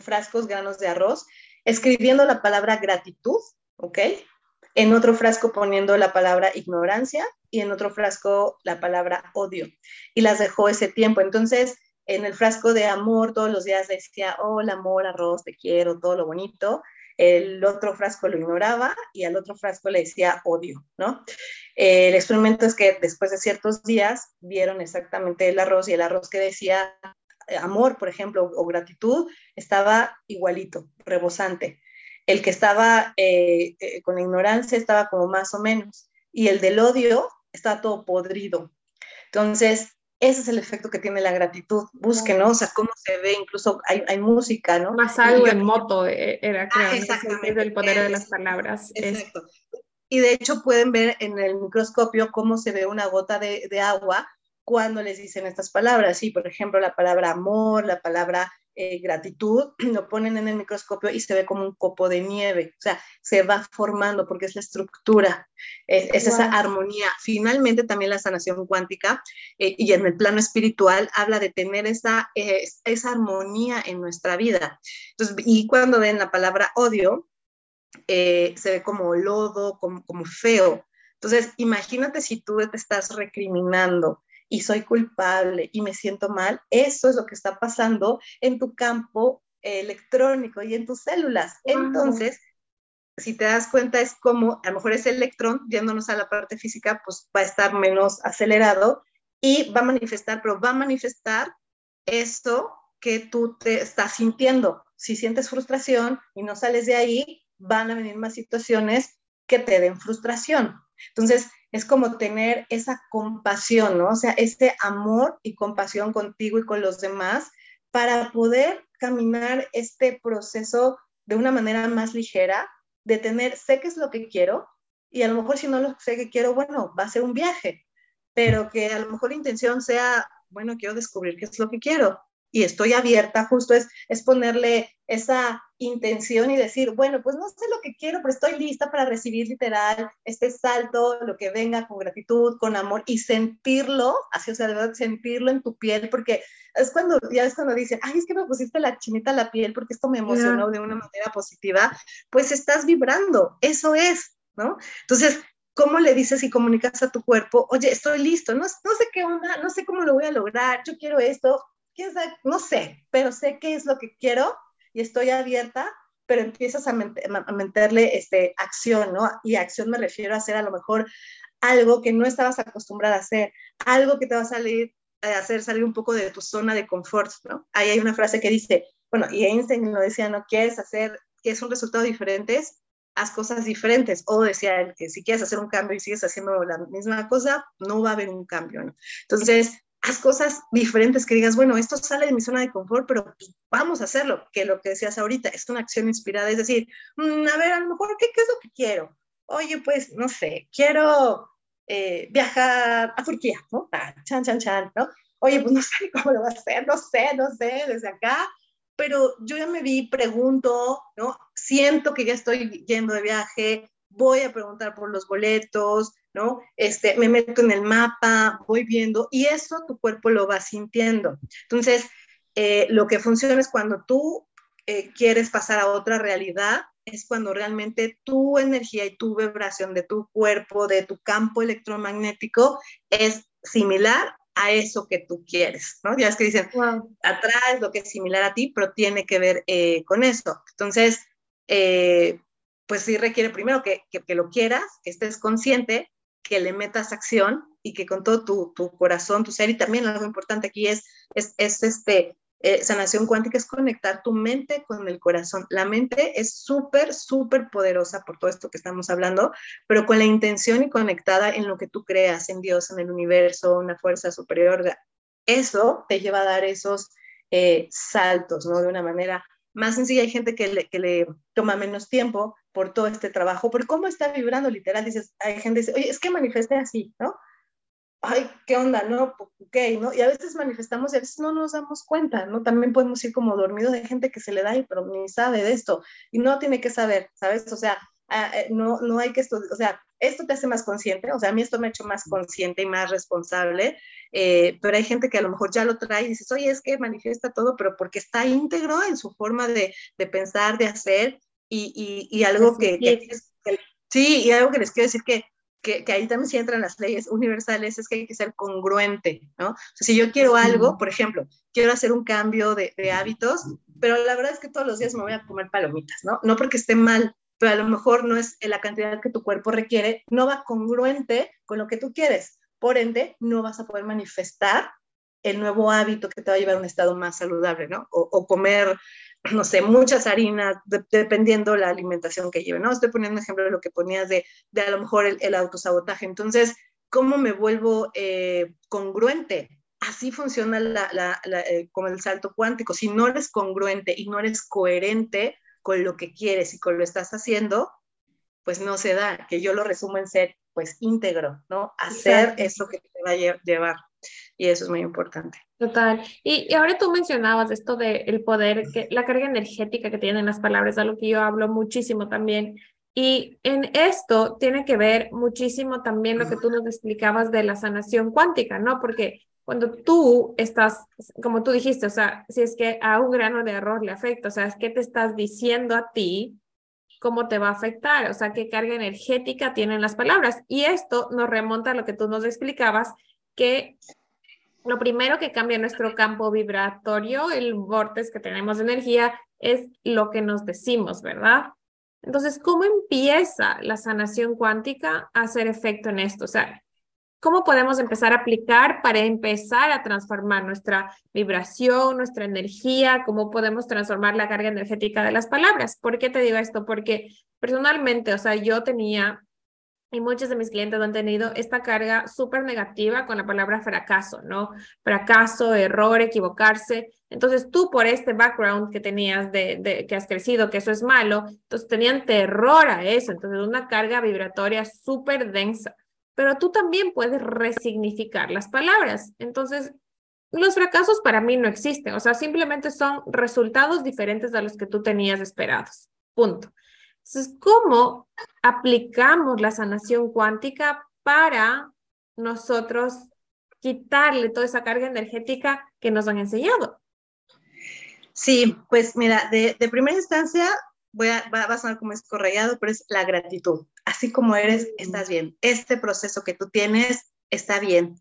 frascos granos de arroz, escribiendo la palabra gratitud, ¿ok? En otro frasco poniendo la palabra ignorancia y en otro frasco la palabra odio. Y las dejó ese tiempo. Entonces, en el frasco de amor todos los días decía, hola amor, arroz, te quiero, todo lo bonito. El otro frasco lo ignoraba y al otro frasco le decía odio, ¿no? el experimento es que después de ciertos días vieron exactamente el arroz y el arroz que decía eh, amor, por ejemplo, o gratitud, estaba igualito, rebosante. El que estaba eh, eh, con la ignorancia estaba como más o menos y el del odio estaba todo podrido. Entonces, ese es el efecto que tiene la gratitud. Busquen, ¿no? O sea, cómo se ve, incluso hay, hay música, ¿no? Más algo en moto eh, era, creo. Ah, exactamente. Es el poder de las palabras. Exacto. Y de hecho pueden ver en el microscopio cómo se ve una gota de, de agua cuando les dicen estas palabras. Sí, por ejemplo, la palabra amor, la palabra eh, gratitud, lo ponen en el microscopio y se ve como un copo de nieve, o sea, se va formando porque es la estructura, es, esa armonía. Finalmente también la sanación cuántica eh, y en el plano espiritual habla de tener esa, eh, esa armonía en nuestra vida. Entonces, y cuando ven la palabra odio, se ve como lodo, como, como feo. Entonces, imagínate si tú te estás recriminando, y soy culpable y me siento mal, eso es lo que está pasando en tu campo electrónico y en tus células. Entonces, si te das cuenta, es como a lo mejor ese electrón, yéndonos a la parte física, pues va a estar menos acelerado y va a manifestar, pero va a manifestar esto que tú te estás sintiendo. Si sientes frustración y no sales de ahí, van a venir más situaciones que te den frustración. Entonces, es como tener esa compasión, ¿no? O sea, ese amor y compasión contigo y con los demás para poder caminar este proceso de una manera más ligera, de tener, sé qué es lo que quiero, y a lo mejor si no lo sé que quiero, bueno, va a ser un viaje, pero que a lo mejor la intención sea, bueno, quiero descubrir qué es lo que quiero y estoy abierta, justo es, es ponerle esa intención y decir, bueno, pues no sé lo que quiero, pero estoy lista para recibir literal este salto, lo que venga con gratitud, con amor y sentirlo, así, o sea, de verdad, sentirlo en tu piel, porque es cuando, ya es cuando dicen, ay, es que me pusiste la chinita a la piel porque esto me emocionó de una manera positiva, pues estás vibrando, eso es, ¿no? Entonces, ¿cómo le dices y comunicas a tu cuerpo, oye, estoy listo, no, no sé qué onda, no sé cómo lo voy a lograr, yo quiero esto, no sé, pero sé qué es lo que quiero y estoy abierta, pero empiezas a, meterle este, acción, ¿no? Y acción me refiero a hacer a lo mejor algo que no estabas acostumbrada a hacer, algo que te va a salir, a hacer salir un poco de tu zona de confort, ¿no? Ahí hay una frase que dice, bueno, y Einstein lo decía, no quieres hacer, que es un resultado diferente, haz cosas diferentes. O decía que si quieres hacer un cambio y sigues haciendo la misma cosa, no va a haber un cambio, ¿no? Entonces, haz cosas diferentes que digas, bueno, esto sale de mi zona de confort, pero vamos a hacerlo, que lo que decías ahorita es una acción inspirada, es decir, mm, a ver, a lo mejor, ¿qué, es lo que quiero? Oye, pues, no sé, quiero eh, viajar a Turquía, ¿no? Chan, chan, chan, ¿no? Oye, pues no sé cómo lo va a hacer, no sé, no sé, desde acá, pero yo ya me vi, pregunto, ¿no? Siento que ya estoy yendo de viaje, voy a preguntar por los boletos, ¿no? Este, me meto en el mapa, voy viendo y eso tu cuerpo lo va sintiendo. Entonces, eh, lo que funciona es cuando tú eh, quieres pasar a otra realidad, es cuando realmente tu energía y tu vibración de tu cuerpo, de tu campo electromagnético, es similar a eso que tú quieres, ¿no? Ya es que dicen, atrás lo que es similar a ti, pero tiene que ver eh, con eso. Entonces, pues sí requiere primero que, que, lo quieras, que estés consciente, que le metas acción y que con todo tu, tu corazón, tu ser, y también algo importante aquí es, es, es este, eh, sanación cuántica, es conectar tu mente con el corazón. La mente es súper, súper poderosa por todo esto que estamos hablando, pero con la intención y conectada en lo que tú creas, en Dios, en el universo, una fuerza superior. Eso te lleva a dar esos eh, saltos, ¿no? De una manera más sencilla. Hay gente que le, que le toma menos tiempo, por todo este trabajo, por cómo está vibrando literal. Dices, hay gente que dice, oye, es que manifesté así, ¿no? Ay, ¿qué onda? No, ok, ¿no? Y a veces manifestamos y a veces no nos damos cuenta, ¿no? También podemos ir como dormidos de gente que se le da y pero ni sabe de esto y no tiene que saber, ¿sabes? O sea, no, no hay que estudiar, o sea, esto te hace más consciente, o sea, a mí esto me ha hecho más consciente y más responsable, eh, pero hay gente que a lo mejor ya lo trae y dices, oye, es que manifiesta todo, pero porque está íntegro en su forma de, de pensar, de hacer, y, algo que, sí, y algo que les quiero decir que, que, ahí también sí entran las leyes universales, es que hay que ser congruente, ¿no? si yo quiero algo, por ejemplo, quiero hacer un cambio de, de, hábitos, pero la verdad es que todos los días me voy a comer palomitas, ¿no? No porque esté mal, pero a lo mejor no es la cantidad que tu cuerpo requiere, no va congruente con lo que tú quieres. Por ende, no vas a poder manifestar el nuevo hábito que te va a llevar a un estado más saludable, ¿no? O, comer no sé, muchas harinas, dependiendo la alimentación que lleven, ¿no? Estoy poniendo un ejemplo de lo que ponías de, de a lo mejor el, autosabotaje. Entonces, ¿cómo me vuelvo eh, congruente? Así funciona la, eh, como el salto cuántico. Si no eres congruente y no eres coherente con lo que quieres y con lo que estás haciendo, pues no se da, que yo lo resumo en ser, pues, íntegro, ¿no? Hacer eso que te va a llevar. Y eso es muy importante. Total. Y, ahora tú mencionabas esto del el poder, que, la carga energética que tienen las palabras, algo que yo hablo muchísimo también. Y en esto tiene que ver muchísimo también lo que tú nos explicabas de la sanación cuántica, ¿no? Porque cuando tú estás, como tú dijiste, o sea, si es que a un grano de error le afecta, o sea, es que te estás diciendo a ti cómo te va a afectar, o sea, qué carga energética tienen las palabras. Y esto nos remonta a lo que tú nos explicabas, que lo primero que cambia nuestro campo vibratorio, el vórtice que tenemos de energía, es lo que nos decimos, ¿verdad? Entonces, ¿cómo empieza la sanación cuántica a hacer efecto en esto? O sea, ¿cómo podemos empezar a aplicar para empezar a transformar nuestra vibración, nuestra energía? ¿Cómo podemos transformar la carga energética de las palabras? ¿Por qué te digo esto? Porque personalmente, o sea, yo tenía y muchos de mis clientes han tenido esta carga súper negativa con la palabra fracaso, ¿no? Fracaso, error, equivocarse. Entonces tú por este background que tenías de, de, que has crecido, que eso es malo, entonces tenían terror a eso, entonces una carga vibratoria súper densa. Pero tú también puedes resignificar las palabras. Entonces, los fracasos para mí no existen, o sea, simplemente son resultados diferentes a los que tú tenías esperados. Punto. Entonces, ¿cómo aplicamos la sanación cuántica para nosotros quitarle toda esa carga energética que nos han enseñado? Sí, pues mira, de, primera instancia voy a, va, a sonar como escorrellado, pero es la gratitud. Así como eres, estás bien. Este proceso que tú tienes está bien.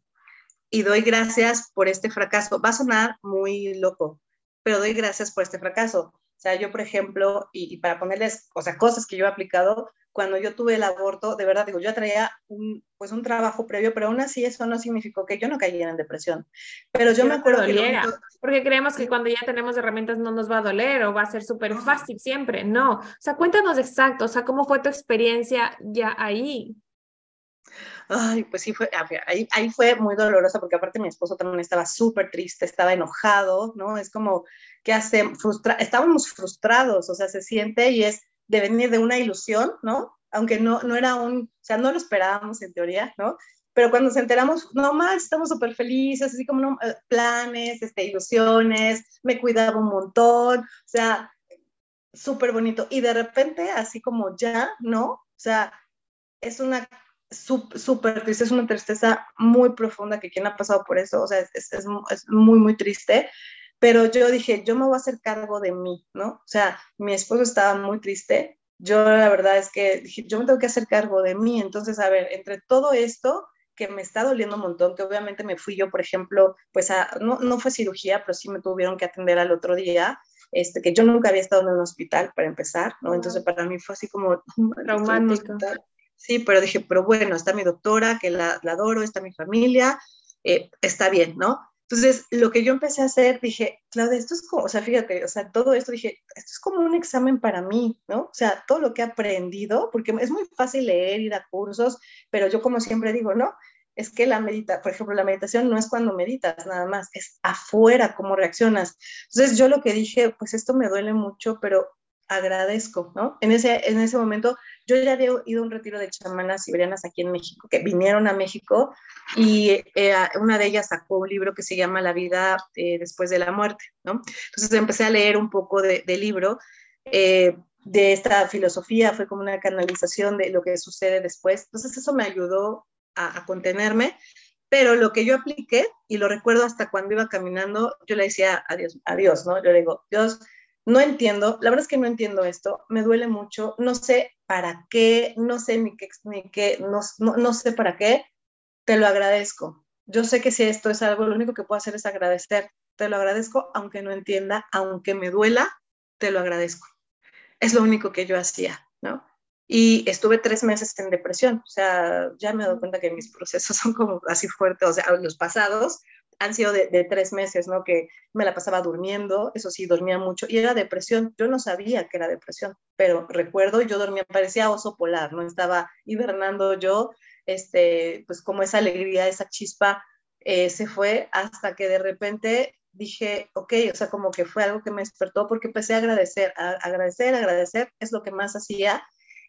Y doy gracias por este fracaso. Va a sonar muy loco, pero doy gracias por este fracaso. O sea, yo, por ejemplo, y, para ponerles, o sea, cosas que yo he aplicado, cuando yo tuve el aborto, de verdad digo, yo traía un, pues un trabajo previo, pero aún así eso no significó que yo no cayera en depresión. Pero yo me acuerdo que... Porque creemos que cuando ya tenemos herramientas no nos va a doler o va a ser súper fácil siempre. No. O sea, cuéntanos exacto, o sea, ¿cómo fue tu experiencia ya ahí? Ay, pues sí, fue, ahí, ahí fue muy dolorosa porque aparte mi esposo también estaba súper triste, estaba enojado, ¿no? Es como, ¿qué hace? Frustra estábamos frustrados, o sea, se siente y es de venir de una ilusión, ¿no? Aunque no, no era un, o sea, no lo esperábamos en teoría, ¿no? Pero cuando nos enteramos, no más, estamos súper felices, así como no, eh, planes, este, ilusiones, me cuidaba un montón, o sea, súper bonito. Y de repente, así como ya, ¿no? O sea, es una súper triste, es una tristeza muy profunda que quien ha pasado por eso, o sea, es, es, muy, muy triste, pero yo dije, yo me voy a hacer cargo de mí, ¿no? O sea, mi esposo estaba muy triste, yo la verdad es que dije, yo me tengo que hacer cargo de mí, entonces, a ver, entre todo esto que me está doliendo un montón, que obviamente me fui yo, por ejemplo, pues a, no, no fue cirugía, pero sí me tuvieron que atender al otro día, este, que yo nunca había estado en un hospital para empezar, ¿no? Entonces para mí fue así como traumático. Sí, pero dije, pero bueno, está mi doctora, que la, adoro, está mi familia, eh, está bien, ¿no? Entonces, lo que yo empecé a hacer, dije, Claudia, esto es como, o sea, fíjate, o sea, todo esto, dije, esto es como un examen para mí, ¿no? O sea, todo lo que he aprendido, porque es muy fácil leer, ir a cursos, pero yo como siempre digo, no, es que la medita, por ejemplo, la meditación no es cuando meditas nada más, es afuera, cómo reaccionas. Entonces, yo lo que dije, pues esto me duele mucho, pero agradezco, ¿no? En ese, en ese momento yo ya había ido a un retiro de chamanas siberianas aquí en México, que vinieron a México y eh, una de ellas sacó un libro que se llama La vida eh, después de la muerte, ¿no? Entonces empecé a leer un poco del de libro. Eh, de esta filosofía, fue como una canalización de lo que sucede después. Entonces eso me ayudó a, a, contenerme, pero lo que yo apliqué, y lo recuerdo hasta cuando iba caminando, yo le decía adiós, adiós, ¿no? Yo le digo, Dios, no entiendo, la verdad es que no entiendo esto, me duele mucho, no sé para qué, no sé ni qué, ni qué no, no, sé para qué, te lo agradezco. Yo sé que si esto es algo, lo único que puedo hacer es agradecer. Te lo agradezco, aunque no entienda, aunque me duela, te lo agradezco. Es lo único que yo hacía, ¿no? Y estuve tres meses en depresión, o sea, ya me he dado cuenta que mis procesos son como así fuertes, o sea, los pasados, han sido de, tres meses, ¿no? Que me la pasaba durmiendo, eso sí, dormía mucho, y era depresión. Yo no sabía que era depresión, pero recuerdo, yo dormía, parecía oso polar, ¿no? Estaba hibernando yo, este, pues como esa alegría, esa chispa eh, se fue hasta que de repente dije, ok, o sea, como que fue algo que me despertó porque empecé a agradecer, agradecer, agradecer, es lo que más hacía.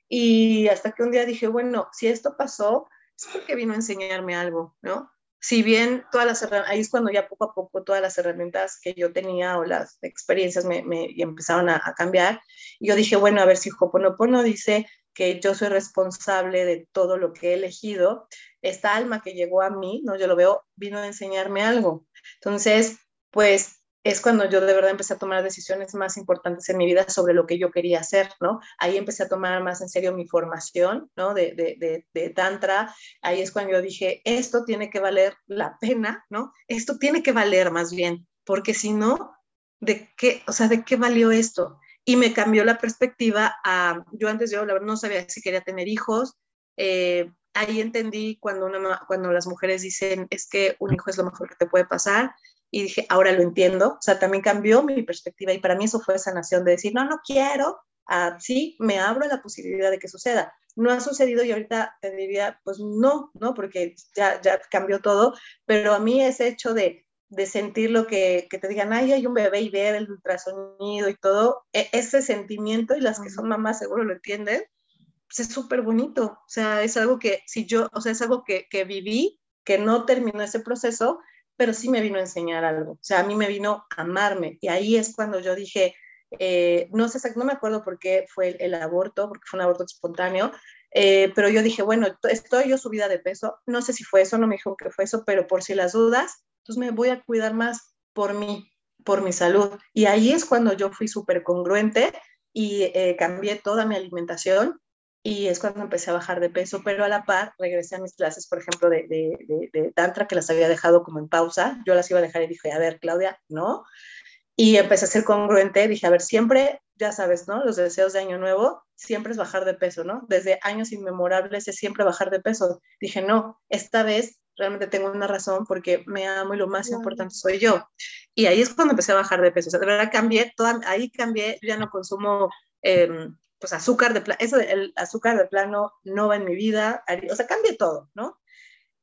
Y hasta que un día dije, bueno, si esto pasó, es porque vino a enseñarme algo, ¿no? Si bien todas las ahí es cuando ya poco a poco todas las herramientas que yo tenía o las experiencias me, me empezaron a, cambiar, y yo dije, bueno, a ver si Hoponopono dice que yo soy responsable de todo lo que he elegido, esta alma que llegó a mí, ¿no? Yo lo veo, vino a enseñarme algo. Entonces, pues es cuando yo de verdad empecé a tomar decisiones más importantes en mi vida sobre lo que yo quería hacer, ¿no? Ahí empecé a tomar más en serio mi formación, ¿no? De, de, de, Tantra. Ahí es cuando yo dije, esto tiene que valer la pena, ¿no? Esto tiene que valer más bien, porque si no, ¿de qué, o sea, de qué valió esto? Y me cambió la perspectiva a, yo antes yo la verdad no sabía si quería tener hijos, eh, ahí entendí cuando, una, cuando las mujeres dicen, es que un hijo es lo mejor que te puede pasar, y dije, ahora lo entiendo, o sea, también cambió mi perspectiva y para mí eso fue sanación de decir, no, no quiero, a sí, me abro a la posibilidad de que suceda. No ha sucedido y ahorita te diría, pues no, ¿no? Porque ya, ya cambió todo, pero a mí ese hecho de, de sentir lo que, que te digan, ay, hay un bebé y ver el ultrasonido y todo, e, ese sentimiento, y las que son mamás seguro lo entienden, pues es súper bonito. O sea, es algo que si yo, o sea, es algo que, que viví, que no terminó ese proceso, pero sí me vino a enseñar algo. O sea, a mí me vino a amarme. Y ahí es cuando yo dije, eh, no sé, no me acuerdo por qué fue el, aborto, porque fue un aborto espontáneo, eh, pero yo dije, bueno, estoy yo subida de peso, no sé si fue eso, no me dijo que fue eso, pero por si las dudas, entonces me voy a cuidar más por mí, por mi salud. Y ahí es cuando yo fui súper congruente y eh, cambié toda mi alimentación y es cuando empecé a bajar de peso, pero a la par regresé a mis clases, por ejemplo, de, de, de, Tantra, que las había dejado como en pausa. Yo las iba a dejar y dije, a ver, Claudia, no. Y empecé a ser congruente, dije, a ver, siempre, ya sabes, ¿no? Los deseos de año nuevo, siempre es bajar de peso, ¿no? Desde años inmemorables es siempre bajar de peso. Dije, no, esta vez realmente tengo una razón porque me amo y lo más importante soy yo. Y ahí es cuando empecé a bajar de peso. O sea, de verdad cambié, toda, ahí cambié, ya no consumo... Eh, pues azúcar de plano, el azúcar de plano no va en mi vida, o sea, cambia todo, ¿no?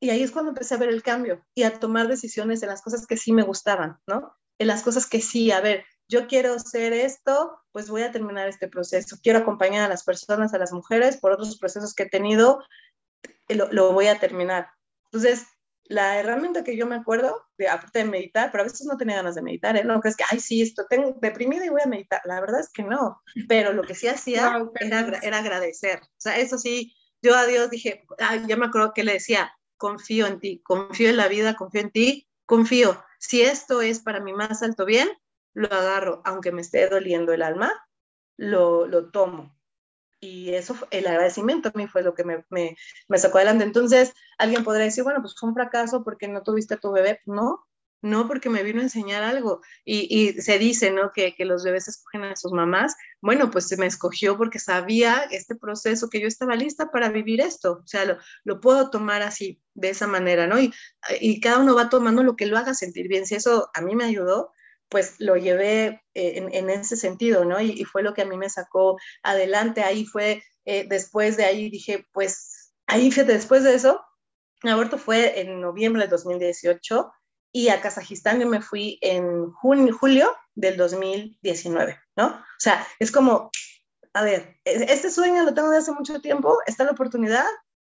Y ahí es cuando empecé a ver el cambio y a tomar decisiones en las cosas que sí me gustaban, ¿no? En las cosas que sí, a ver, yo quiero hacer esto, pues voy a terminar este proceso. Quiero acompañar a las personas, a las mujeres, por otros procesos que he tenido, lo, lo voy a terminar. Entonces, la herramienta que yo me acuerdo, de, aparte de meditar, pero a veces no tenía ganas de meditar, ¿eh? No crees que, ay, sí, esto tengo deprimida y voy a meditar. La verdad es que no, pero lo que sí hacía era, era, agradecer. O sea, eso sí, yo a Dios dije, ay, ya me acuerdo que le decía, confío en ti, confío en la vida, confío en ti, confío. Si esto es para mi más alto bien, lo agarro, aunque me esté doliendo el alma, lo, lo tomo y eso, el agradecimiento a mí fue lo que me, me, me, sacó adelante. Entonces, alguien podría decir, bueno, pues fue un fracaso porque no tuviste a tu bebé. No, no, porque me vino a enseñar algo. Y, y se dice, ¿no? Que, que, los bebés escogen a sus mamás. Bueno, pues se me escogió porque sabía este proceso, que yo estaba lista para vivir esto. O sea, lo, lo puedo tomar así, de esa manera, ¿no? Y, y cada uno va tomando lo que lo haga sentir bien. Si eso a mí me ayudó, pues lo llevé eh, en, ese sentido, ¿no? Y, fue lo que a mí me sacó adelante. Ahí fue, eh, después de ahí dije, pues, ahí fíjate, después de eso, mi aborto fue en noviembre del 2018 y a Kazajistán yo me fui en junio, julio del 2019, ¿no? O sea, es como, a ver, e, este sueño lo tengo de hace mucho tiempo, está la oportunidad,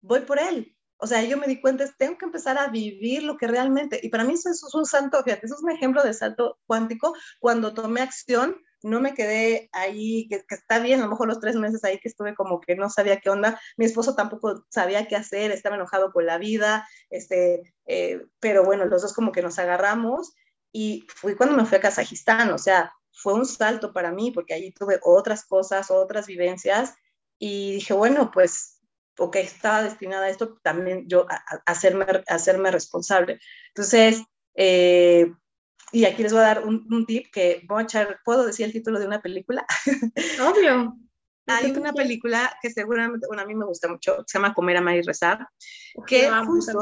voy por él. O sea, yo me di cuenta, tengo que empezar a vivir lo que realmente, y para mí eso, es un santo, fíjate, eso es un ejemplo de salto cuántico. Cuando tomé acción, no me quedé ahí, que, está bien, a lo mejor los tres meses ahí que estuve como que no sabía qué onda, mi esposo tampoco sabía qué hacer, estaba enojado con la vida, este, eh, pero bueno, los dos como que nos agarramos y fui cuando me fui a Kazajistán, o sea, fue un salto para mí porque allí tuve otras cosas, otras vivencias y dije, bueno, pues o que estaba destinada a esto, también yo a, hacerme, hacerme responsable. Entonces, eh, y aquí les voy a dar un, tip que voy a echar, ¿puedo decir el título de una película? Obvio. Hay una película que seguramente, bueno, a mí me gusta mucho, se llama Comer, Amar y Rezar, que justo,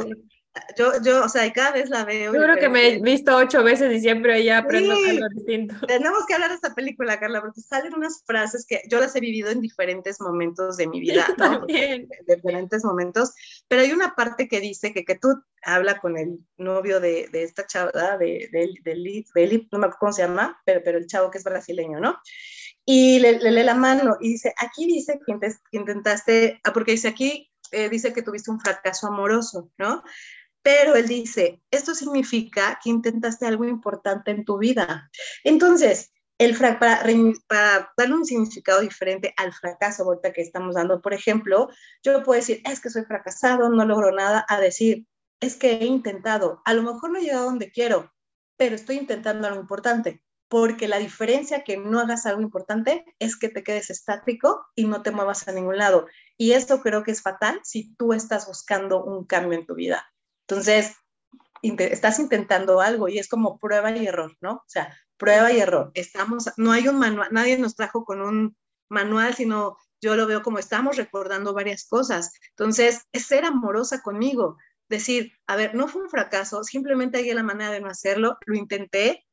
yo, yo, o sea, cada vez la veo. Yo creo que me he visto ocho veces y siempre ya aprendo algo distinto. Tenemos que hablar de esta película, Carla, porque salen unas frases que yo las he vivido en diferentes momentos de mi vida, ¿no? En diferentes momentos, pero hay una parte que dice que, que tú habla con el novio de, de esta chava, de, de, de, de, no me acuerdo cómo se llama, pero, pero el chavo que es brasileño, ¿no? Y le, lee la mano y dice, aquí dice que, intentaste, ah, porque dice aquí, eh, dice que tuviste un fracaso amoroso, ¿no? Pero él dice, esto significa que intentaste algo importante en tu vida. Entonces, el para, para, darle un significado diferente al fracaso ahorita que estamos dando, por ejemplo, yo puedo decir, es que soy fracasado, no logro nada, a decir, es que he intentado, a lo mejor no he llegado donde quiero, pero estoy intentando algo importante, porque la diferencia que no hagas algo importante es que te quedes estático y no te muevas a ningún lado. Y esto creo que es fatal si tú estás buscando un cambio en tu vida. Entonces, estás intentando algo y es como prueba y error, ¿no? O sea, prueba y error. Estamos, no hay un manual, nadie nos trajo con un manual, sino yo lo veo como estamos recordando varias cosas. Entonces, es ser amorosa conmigo, decir, a ver, no fue un fracaso, simplemente hay la manera de no hacerlo, lo intenté,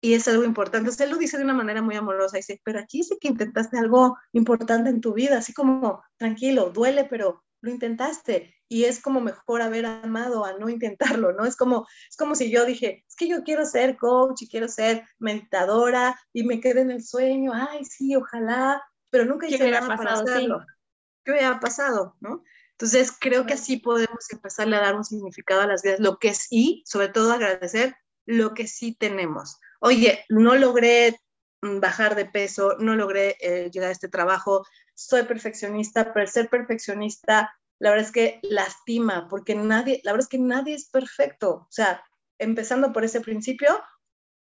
y es algo importante. O él lo dice de una manera muy amorosa, dice, pero aquí sí que intentaste algo importante en tu vida, así como, tranquilo, duele, pero lo intentaste y es como mejor haber amado a no intentarlo, ¿no? Es como, es como si yo dije, es que yo quiero ser coach y quiero ser meditadora y me quedé en el sueño, ay, sí, ojalá, pero nunca hice nada para hacerlo. ¿Qué hubiera pasado, no? Entonces, creo que así podemos empezarle a dar un significado a las vidas, lo que sí, sobre todo agradecer lo que sí tenemos. Oye, no logré mm, bajar de peso, no logré eh, llegar a este trabajo, soy perfeccionista, pero ser perfeccionista, la verdad es que lastima, porque nadie, la verdad es que nadie es perfecto. O sea, empezando por ese principio,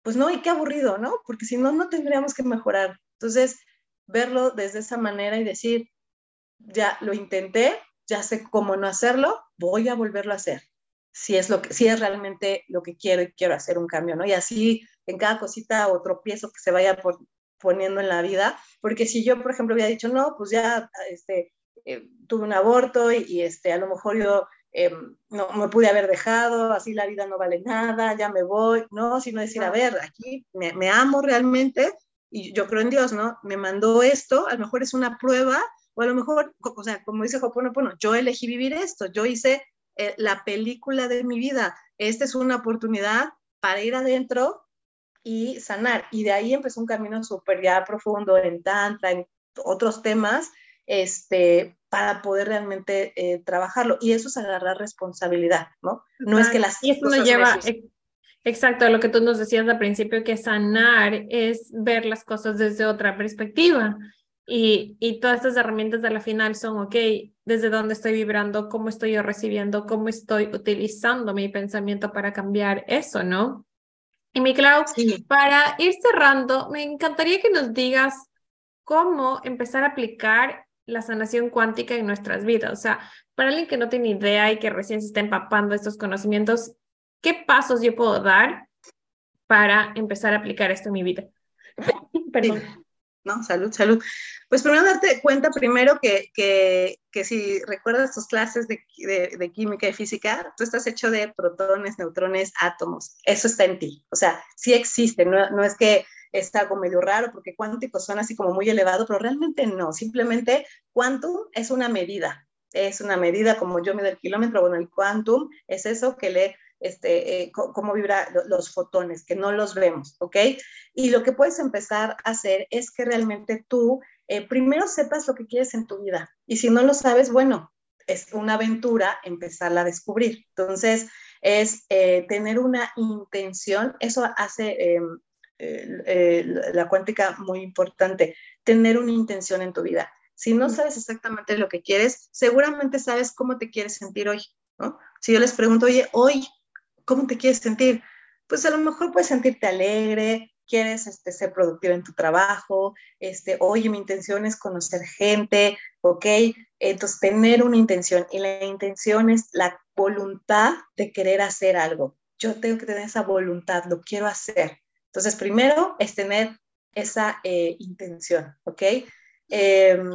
pues no, y qué aburrido, ¿no? Porque si no, no tendríamos que mejorar. Entonces, verlo desde esa manera y decir, ya lo intenté, ya sé cómo no hacerlo, voy a volverlo a hacer. Si es, lo que, si es realmente lo que quiero y quiero hacer un cambio, ¿no? Y así en cada cosita o tropiezo que se vaya por, poniendo en la vida, porque si yo, por ejemplo, hubiera dicho, no, pues ya este, eh, tuve un aborto y, este, a lo mejor yo em, no me pude haber dejado, así la vida no vale nada, ya me voy, no, sino decir, a ver, aquí me, me amo realmente y yo creo en Dios, ¿no? Me mandó esto, a lo mejor es una prueba, o a lo mejor, o sea, como dice Hoponopono, yo elegí vivir esto, yo hice eh, la película de mi vida, esta es una oportunidad para ir adentro y sanar. Y de ahí empezó un camino súper ya profundo en Tantra, en otros temas, este, para poder realmente eh, trabajarlo. Y eso es agarrar responsabilidad, ¿no? No es que las... Y esto nos lleva... Exacto, lo que tú nos decías al principio, que sanar es ver las cosas desde otra perspectiva. Y, y todas estas herramientas de la final son, ok, desde dónde estoy vibrando, cómo estoy yo recibiendo, cómo estoy utilizando mi pensamiento para cambiar eso, ¿no? Y mi Clau, para ir cerrando, me encantaría que nos digas cómo empezar a aplicar la sanación cuántica en nuestras vidas. O sea, para alguien que no tiene idea y que recién se está empapando estos conocimientos, ¿qué pasos yo puedo dar para empezar a aplicar esto en mi vida? Perdón. ¿No? Salud, salud. Pues primero darte cuenta primero que, que, que si recuerdas tus clases de, de, química y física, tú estás hecho de protones, neutrones, átomos. Eso está en ti. O sea, sí existe, no, no es que es algo medio raro porque cuántico son así como muy elevado, pero realmente no. Simplemente quantum es una medida. Es una medida como yo mido el kilómetro, bueno, el quantum es eso que le este, eh, cómo vibra los fotones, que no los vemos, ¿ok? Y lo que puedes empezar a hacer es que realmente tú eh, primero sepas lo que quieres en tu vida. Y si no lo sabes, bueno, es una aventura empezarla a descubrir. Entonces, es eh, tener una intención, eso hace em, la cuántica muy importante, tener una intención en tu vida. Si no sabes exactamente lo que quieres, seguramente sabes cómo te quieres sentir hoy, ¿no? Si yo les pregunto, oye, hoy, ¿cómo te quieres sentir? Pues a lo mejor puedes sentirte alegre, quieres este, ser productiva en tu trabajo, este, oye, mi intención es conocer gente, ¿ok? Entonces, tener una intención y la intención es la voluntad de querer hacer algo. Yo tengo que tener esa voluntad, lo quiero hacer. Entonces, primero es tener esa eh, intención, ¿ok? Em,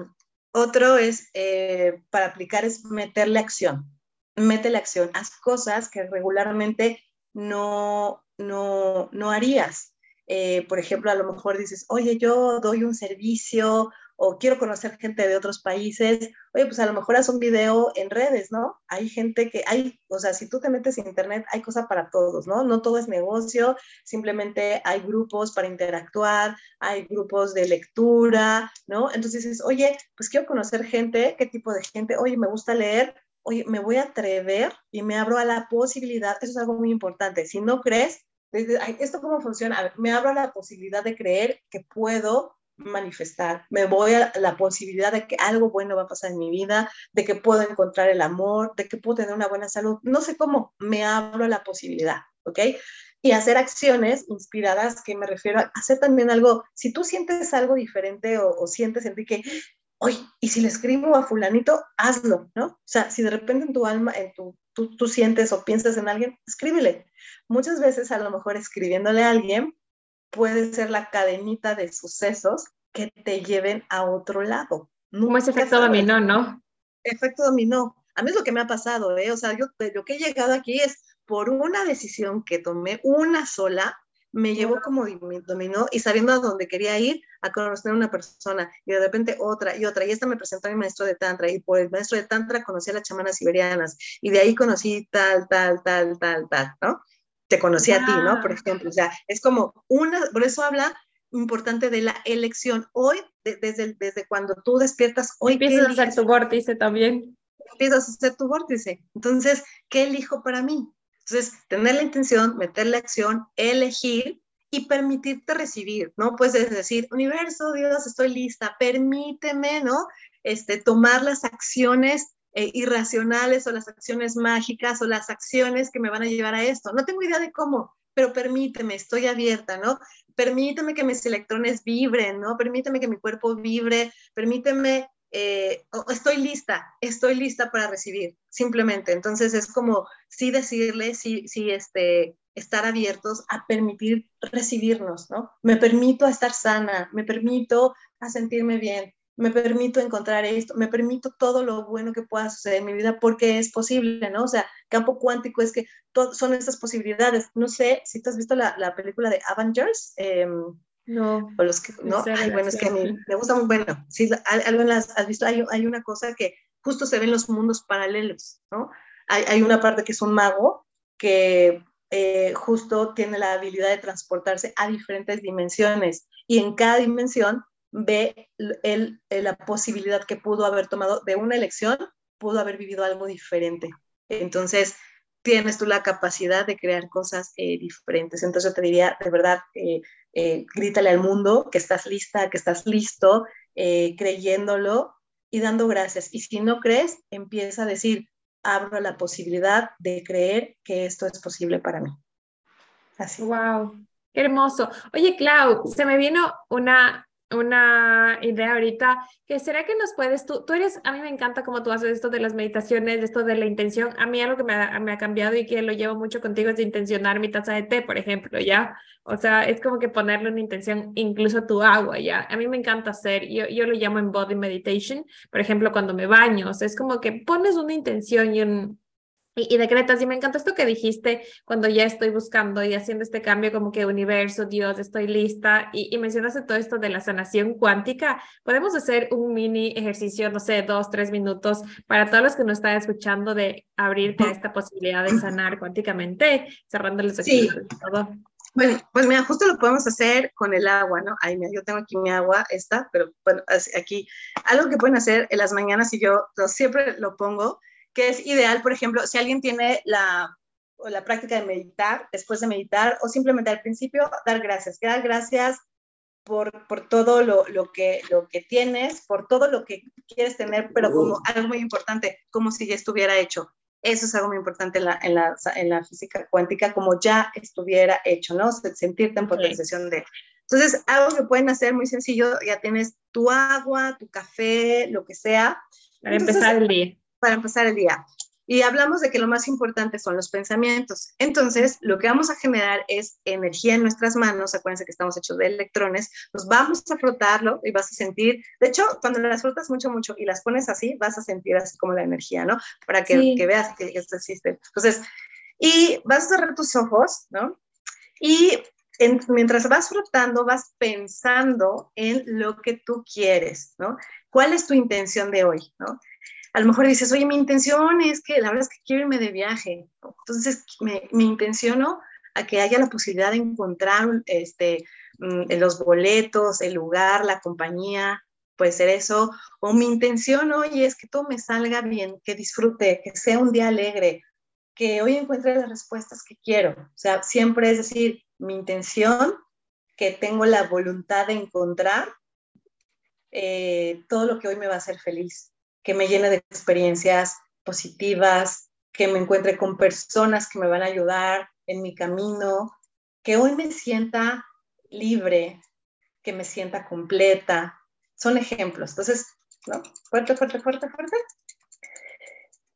otro es, eh, para aplicar, es meterle acción mete la acción, haz cosas que regularmente no, no, no harías. Eh, por ejemplo, a lo mejor dices, oye, yo doy un servicio o quiero conocer gente de otros países, oye, pues a lo mejor haz un video en redes, ¿no? Hay gente que hay, o sea, si tú te metes en internet, hay cosa para todos, ¿no? No todo es negocio, simplemente hay grupos para interactuar, hay grupos de lectura, ¿no? Entonces dices, oye, pues quiero conocer gente, ¿qué tipo de gente? Oye, me gusta leer, oye, me voy a atrever y me abro a la posibilidad, eso es algo muy importante, si no crees, ¿esto cómo funciona? me abro a la posibilidad de creer que puedo manifestar, me voy a la posibilidad de que algo bueno va a pasar en mi vida, de que puedo encontrar el amor, de que puedo tener una buena salud, no sé cómo, me abro a la posibilidad, ¿ok? Y hacer acciones inspiradas, que me refiero a hacer también algo, si tú sientes algo diferente o, o sientes, Enrique, oye, y si le escribo a fulanito, hazlo, ¿no? O sea, si de repente en tu alma, en tu, tú, tú sientes o piensas en alguien, escríbele. Muchas veces a lo mejor escribiéndole a alguien puede ser la cadenita de sucesos que te lleven a otro lado. Como ese efecto dominó, ¿no? Efecto dominó. A mí es lo que me ha pasado, ¿eh? O sea, yo lo que he llegado aquí es por una decisión que tomé, una sola, me llevó como dominó y sabiendo a dónde quería ir, a conocer a una persona y de repente otra y otra. Y esta me presentó a mi maestro de Tantra y por el maestro de Tantra conocí a las chamanas siberianas y de ahí conocí tal, tal, tal, tal, tal, ¿no? Te conocí a ti, ¿no? Por ejemplo, o sea, es como una, por eso habla importante de la elección. Hoy, desde, desde cuando tú despiertas, hoy... Empiezas a hacer tu vórtice también. Empiezas a hacer tu vórtice. Entonces, ¿qué elijo para mí? Entonces, tener la intención, meter la acción, elegir y permitirte recibir, ¿no? Puedes decir, universo, Dios, estoy lista, permíteme, ¿no? Este, tomar las acciones eh, irracionales o las acciones mágicas o las acciones que me van a llevar a esto. No tengo idea de cómo, pero permíteme, estoy abierta, ¿no? Permíteme que mis electrones vibren, ¿no? Permíteme que mi cuerpo vibre, permíteme eh, estoy lista, estoy lista para recibir, simplemente. Entonces es como sí decirle, sí, sí, este, estar abiertos a permitir recibirnos, ¿no? Me permito estar sana, me permito a sentirme bien, me permito encontrar esto, me permito todo lo bueno que pueda suceder en mi vida porque es posible, ¿no? O sea, campo cuántico es que son estas posibilidades. No sé si tú has visto la, la película de Avengers. Eh, no. O los que, ¿no? bueno, es que a mí me gusta muy bueno. Sí, algo las, has visto, hay, hay, una cosa que justo se ven los mundos paralelos, ¿no? Hay, hay una parte que es un mago que eh, justo tiene la habilidad de transportarse a diferentes dimensiones y en cada dimensión ve el, la posibilidad que pudo haber tomado de una elección, pudo haber vivido algo diferente. Entonces, tienes tú la capacidad de crear cosas eh, diferentes. Entonces yo te diría, de verdad, eh, eh, grítale al mundo que estás lista, que estás listo, creyéndolo y dando gracias. Y si no crees, empieza a decir, abro la posibilidad de creer que esto es posible para mí. Así. Wow, qué hermoso. Oye, Clau, se me vino una una idea ahorita, que será que nos puedes, tú, tú eres, a mí me encanta cómo tú haces esto de las meditaciones, esto de la intención, a mí algo que me ha, me ha cambiado y que lo llevo mucho contigo es de intencionar mi taza de té, por ejemplo, ¿ya? O sea, es como que ponerle una intención incluso a tu agua, ¿ya? A mí me encanta hacer, yo, yo lo llamo en body meditation, por ejemplo, cuando me baño, o sea, es como que pones una intención y un, y, decretas, y me encanta esto que dijiste cuando ya estoy buscando y haciendo este cambio como que universo, Dios, estoy lista, y, y mencionaste todo esto de la sanación cuántica. Podemos hacer un mini ejercicio, no sé, dos, tres minutos para todos los que nos están escuchando de abrirte a esta posibilidad de sanar cuánticamente, cerrando los ojos y todo. Bueno, pues mira, justo lo podemos hacer con el agua, ¿no? Ay, mira, yo tengo aquí mi agua, esta, pero bueno, aquí, algo que pueden hacer en las mañanas y yo siempre lo pongo, que es ideal, por ejemplo, si alguien tiene la, la práctica de meditar, después de meditar, o simplemente al principio, dar gracias, dar gracias por, por todo lo, lo, que, lo que tienes, por todo lo que quieres tener, pero como algo muy importante, como si ya estuviera hecho. Eso es algo muy importante en la, en la, en la física cuántica, como ya estuviera hecho, ¿no? Sentirte en potenciación de... Entonces, algo que pueden hacer muy sencillo, ya tienes tu agua, tu café, lo que sea. Para empezar el día para empezar el día. Y hablamos de que lo más importante son los pensamientos. Entonces, lo que vamos a generar es energía en nuestras manos. Acuérdense que estamos hechos de electrones. Nos vamos a frotarlo y vas a sentir, de hecho, cuando las frotas mucho, mucho y las pones así, vas a sentir así como la energía, ¿no? Para que, que veas que esto existe. Entonces, y vas a cerrar tus ojos, ¿no? Y mientras vas frotando, vas pensando en lo que tú quieres, ¿no? ¿Cuál es tu intención de hoy, ¿no? A lo mejor dices, oye, mi intención es que la verdad es que quiero irme de viaje. Entonces, me, intenciono a que haya la posibilidad de encontrar este, mm, los boletos, el lugar, la compañía, puede ser eso. O mi intención hoy es que todo me salga bien, que disfrute, que sea un día alegre, que hoy encuentre las respuestas que quiero. O sea, siempre es decir, mi intención, que tengo la voluntad de encontrar eh, todo lo que hoy me va a hacer feliz que me llene de experiencias positivas, que me encuentre con personas que me van a ayudar en mi camino, que hoy me sienta libre, que me sienta completa. Son ejemplos. Entonces, ¿no? Fuerte, fuerte, fuerte, fuerte.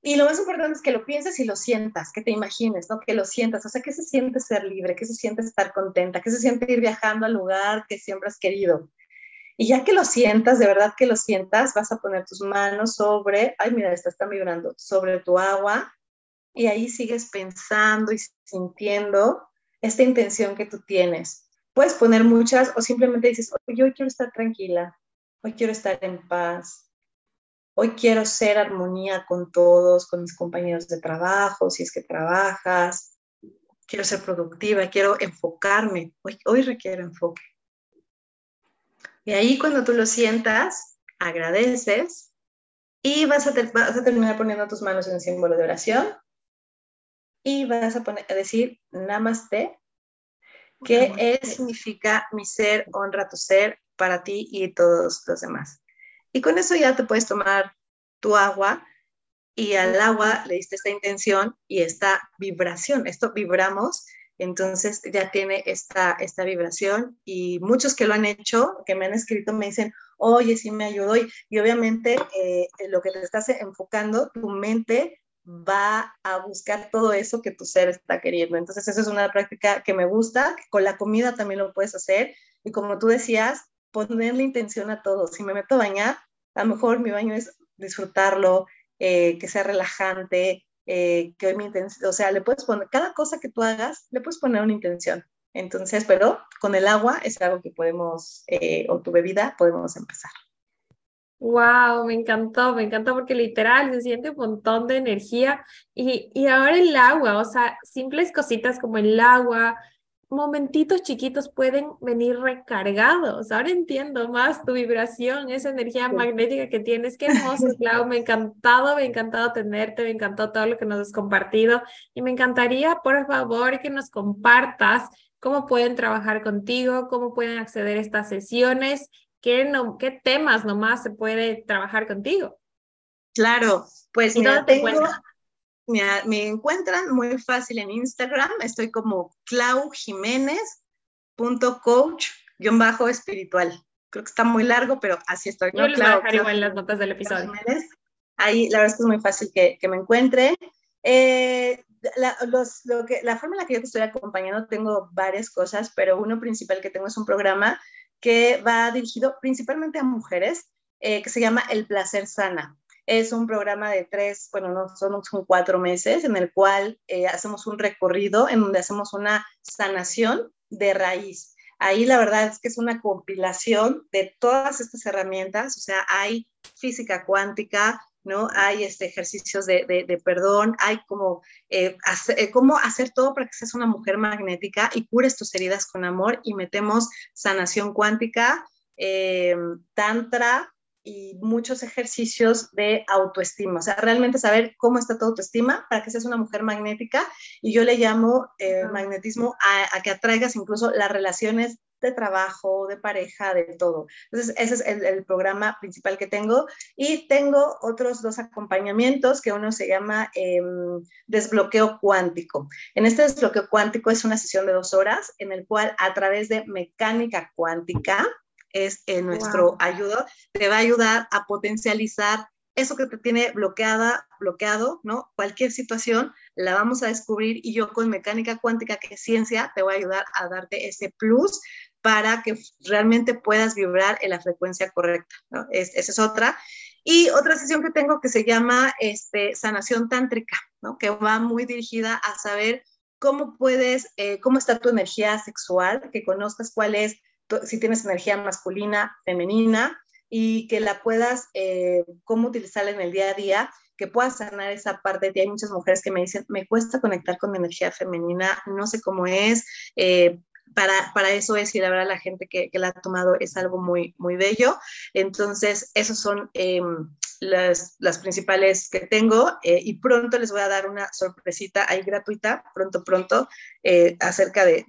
Y lo más importante es que lo pienses y lo sientas, que te imagines, ¿no? Que lo sientas. O sea, ¿qué se siente ser libre? ¿Qué se siente estar contenta? ¿Qué se siente ir viajando al lugar que siempre has querido? Y ya que lo sientas, de verdad que lo sientas, vas a poner tus manos sobre, ay, mira, esta está vibrando, sobre tu agua. Y ahí sigues pensando y sintiendo esta intención que tú tienes. Puedes poner muchas o simplemente dices, yo hoy quiero estar tranquila, hoy quiero estar en paz, hoy quiero ser armonía con todos, con mis compañeros de trabajo, si es que trabajas, quiero ser productiva, quiero enfocarme, hoy, hoy requiero enfoque. Y ahí cuando tú lo sientas, agradeces y vas a, vas a terminar poniendo tus manos en el símbolo de oración y vas a, poner, a decir Namaste, que es, significa mi ser, honra tu ser para ti y todos los demás. Y con eso ya te puedes tomar tu agua y al agua le diste esta intención y esta vibración. Esto vibramos, entonces ya tiene esta, esta vibración y muchos que lo han hecho, que me han escrito, me dicen, oye, sí me ayudó. Y, obviamente eh, lo que te estás enfocando, tu mente va a buscar todo eso que tu ser está queriendo. Entonces, eso es una práctica que me gusta. Con la comida también lo puedes hacer. Y como tú decías, ponerle intención a todo. Si me meto a bañar, a lo mejor mi baño es disfrutarlo, eh, que sea relajante, eh, que hoy mi intención, o sea, le puedes poner, cada cosa que tú hagas, le puedes poner una intención. Entonces, pero con el agua es algo que podemos, eh, o tu bebida, podemos empezar. Wow, me encantó, me encantó porque literal se siente un montón de energía y, y ahora el agua, o sea, simples cositas como el agua, momentitos chiquitos pueden venir recargados. Ahora entiendo más tu vibración, esa energía magnética que tienes. Qué hermoso, Clau. Me ha encantado, me ha encantado tenerte, me encantó todo lo que nos has compartido y me encantaría, por favor, que nos compartas cómo pueden trabajar contigo, cómo pueden acceder a estas sesiones ¿qué, no, qué temas nomás se puede trabajar contigo? Claro, pues mira, tengo, me encuentran muy fácil en Instagram, estoy como claujiménez.coach-espiritual. Creo que está muy largo, pero así estoy. ¿no? Yo les voy a dejar igual en las notas del episodio. Ahí la verdad es que es muy fácil que, que me encuentre. Eh, la, los, lo que, la forma en la que yo te estoy acompañando, tengo varias cosas, pero uno principal que tengo es un programa que va dirigido principalmente a mujeres, eh, que se llama El Placer Sana. Es un programa de tres, bueno, no son, son cuatro meses, en el cual eh, hacemos un recorrido en donde hacemos una sanación de raíz. Ahí la verdad es que es una compilación de todas estas herramientas, o sea, hay física cuántica, ¿no? Hay este, ejercicios de, perdón, hay como eh, eh, cómo hacer todo para que seas una mujer magnética y cures tus heridas con amor y metemos sanación cuántica, eh, tantra y muchos ejercicios de autoestima, o sea, realmente saber cómo está tu autoestima para que seas una mujer magnética y yo le llamo magnetismo a, a que atraigas incluso las relaciones de trabajo, de pareja, de todo. Entonces, ese es el, programa principal que tengo. Y tengo otros dos acompañamientos, que uno se llama em, desbloqueo cuántico. En este desbloqueo cuántico es una sesión de dos horas en el cual a través de mecánica cuántica, es nuestro ayudo, te va a ayudar a potencializar eso que te tiene bloqueada, bloqueado, ¿no? Cualquier situación la vamos a descubrir y yo con mecánica cuántica, que es ciencia, te voy a ayudar a darte ese plus para que realmente puedas vibrar en la frecuencia correcta. ¿no? esa es otra. Y otra sesión que tengo que se llama este, sanación tántrica, ¿no? que va muy dirigida a saber cómo puedes, eh, cómo está tu energía sexual, que conozcas cuál es, si tienes energía masculina, femenina, y que la puedas, eh, cómo utilizarla en el día a día, que puedas sanar esa parte de. Hay muchas mujeres que me dicen, me cuesta conectar con mi energía femenina, no sé cómo es, eh, para, para eso es, y la verdad la gente que, que, la ha tomado es algo muy, muy bello. Entonces, esos son em, las, las, principales que tengo eh, y pronto les voy a dar una sorpresita ahí gratuita, pronto, pronto, acerca de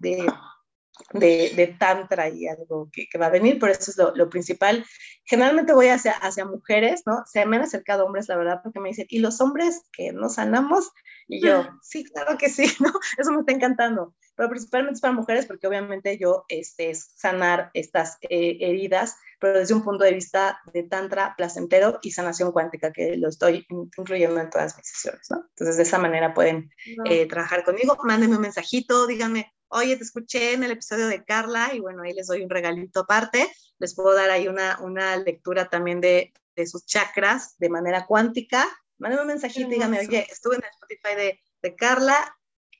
de, de, tantra y algo que, que, va a venir, por eso es lo, lo, principal. Generalmente voy hacia, hacia mujeres, ¿no? Se me han acercado hombres, la verdad, porque me dicen, ¿y los hombres que nos sanamos? Y yo, sí, claro que sí, ¿no? Eso me está encantando pero principalmente es para mujeres porque obviamente yo este, es sanar estas eh, heridas, pero desde un punto de vista de tantra placentero y sanación cuántica, que lo estoy incluyendo en todas mis sesiones, ¿no? Entonces, de esa manera pueden eh, trabajar conmigo. Mándenme un mensajito, díganme, oye, te escuché en el episodio de Carla y bueno, ahí les doy un regalito aparte. Les puedo dar ahí una, una lectura también de, de sus chakras de manera cuántica. Mándenme un mensajito, díganme, oye, estuve en el Spotify de, de Carla,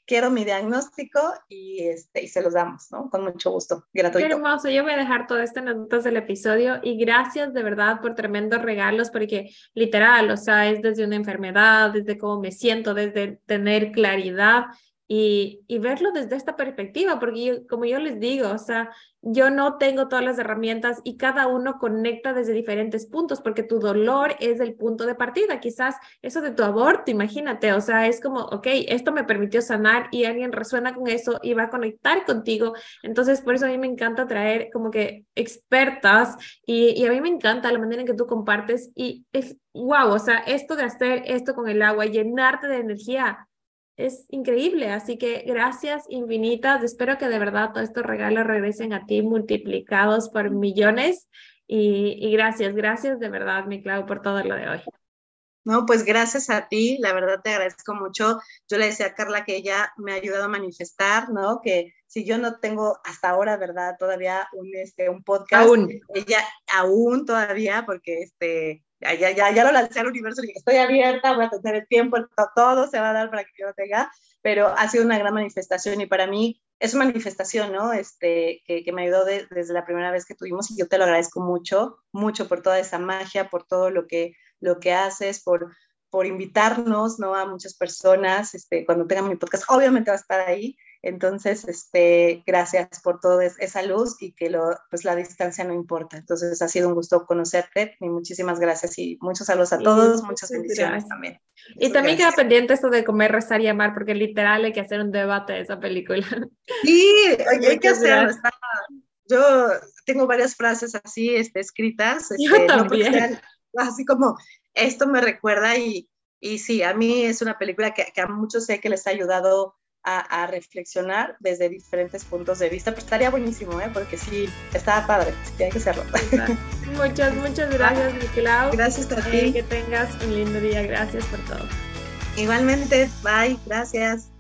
quiero mi diagnóstico y, este, y se los damos, ¿no? Con mucho gusto, gratuito. Qué hermoso, yo voy a dejar todo esto en las notas del episodio y gracias de verdad por tremendos regalos porque literal, o sea, es desde una enfermedad, desde cómo me siento, desde tener claridad y, verlo desde esta perspectiva, porque como yo les digo, o sea, yo no tengo todas las herramientas y cada uno conecta desde diferentes puntos, porque tu dolor es el punto de partida. Quizás eso de tu aborto, imagínate, o sea, es como, ok, esto me permitió sanar y alguien resuena con eso y va a conectar contigo. Entonces, por eso a mí me encanta traer como que expertas y, y a mí me encanta la manera en que tú compartes y es, wow, o sea, esto de hacer esto con el agua, llenarte de energía es increíble. Así que gracias infinitas. Espero que de verdad todos estos regalos regresen a ti multiplicados por millones. Y, gracias, gracias de verdad, mi Clau, por todo lo de hoy. No, pues gracias a ti, la verdad te agradezco mucho. Yo le decía a Carla que ella me ha ayudado a manifestar, ¿no? Que si yo no tengo hasta ahora, ¿verdad? Todavía un, este, un podcast. Aún. Ella aún todavía, porque este, ya, ya, ya, lo lancé al universo y estoy abierta, voy a tener el tiempo, todo se va a dar para que yo lo tenga, pero ha sido una gran manifestación y para mí es una manifestación, ¿no? Este, que, que me ayudó desde la primera vez que tuvimos y yo te lo agradezco mucho, mucho por toda esa magia, por todo lo que, lo que haces, por, por invitarnos, ¿no? A muchas personas, este, cuando tengan mi podcast, obviamente va a estar ahí, entonces, este, gracias por toda esa luz y que lo, pues la distancia no importa. Entonces, ha sido un gusto conocerte y muchísimas gracias y muchos saludos a todos, muchas bendiciones también. Y también queda pendiente esto de comer, rezar y amar, porque literal hay que hacer un debate de esa película. Sí, hay que hacerlo. yo tengo varias frases así este, escritas. yo este, también. así como, esto me recuerda y, y sí, a mí es una película que, que a muchos sé que les ha ayudado a, reflexionar desde diferentes puntos de vista. Pero estaría buenísimo, ¿eh? porque sí, está padre, tiene que serlo. Muchas, muchas gracias, Clau. Gracias a ti. que tengas un lindo día. Gracias por todo. Igualmente, bye, gracias.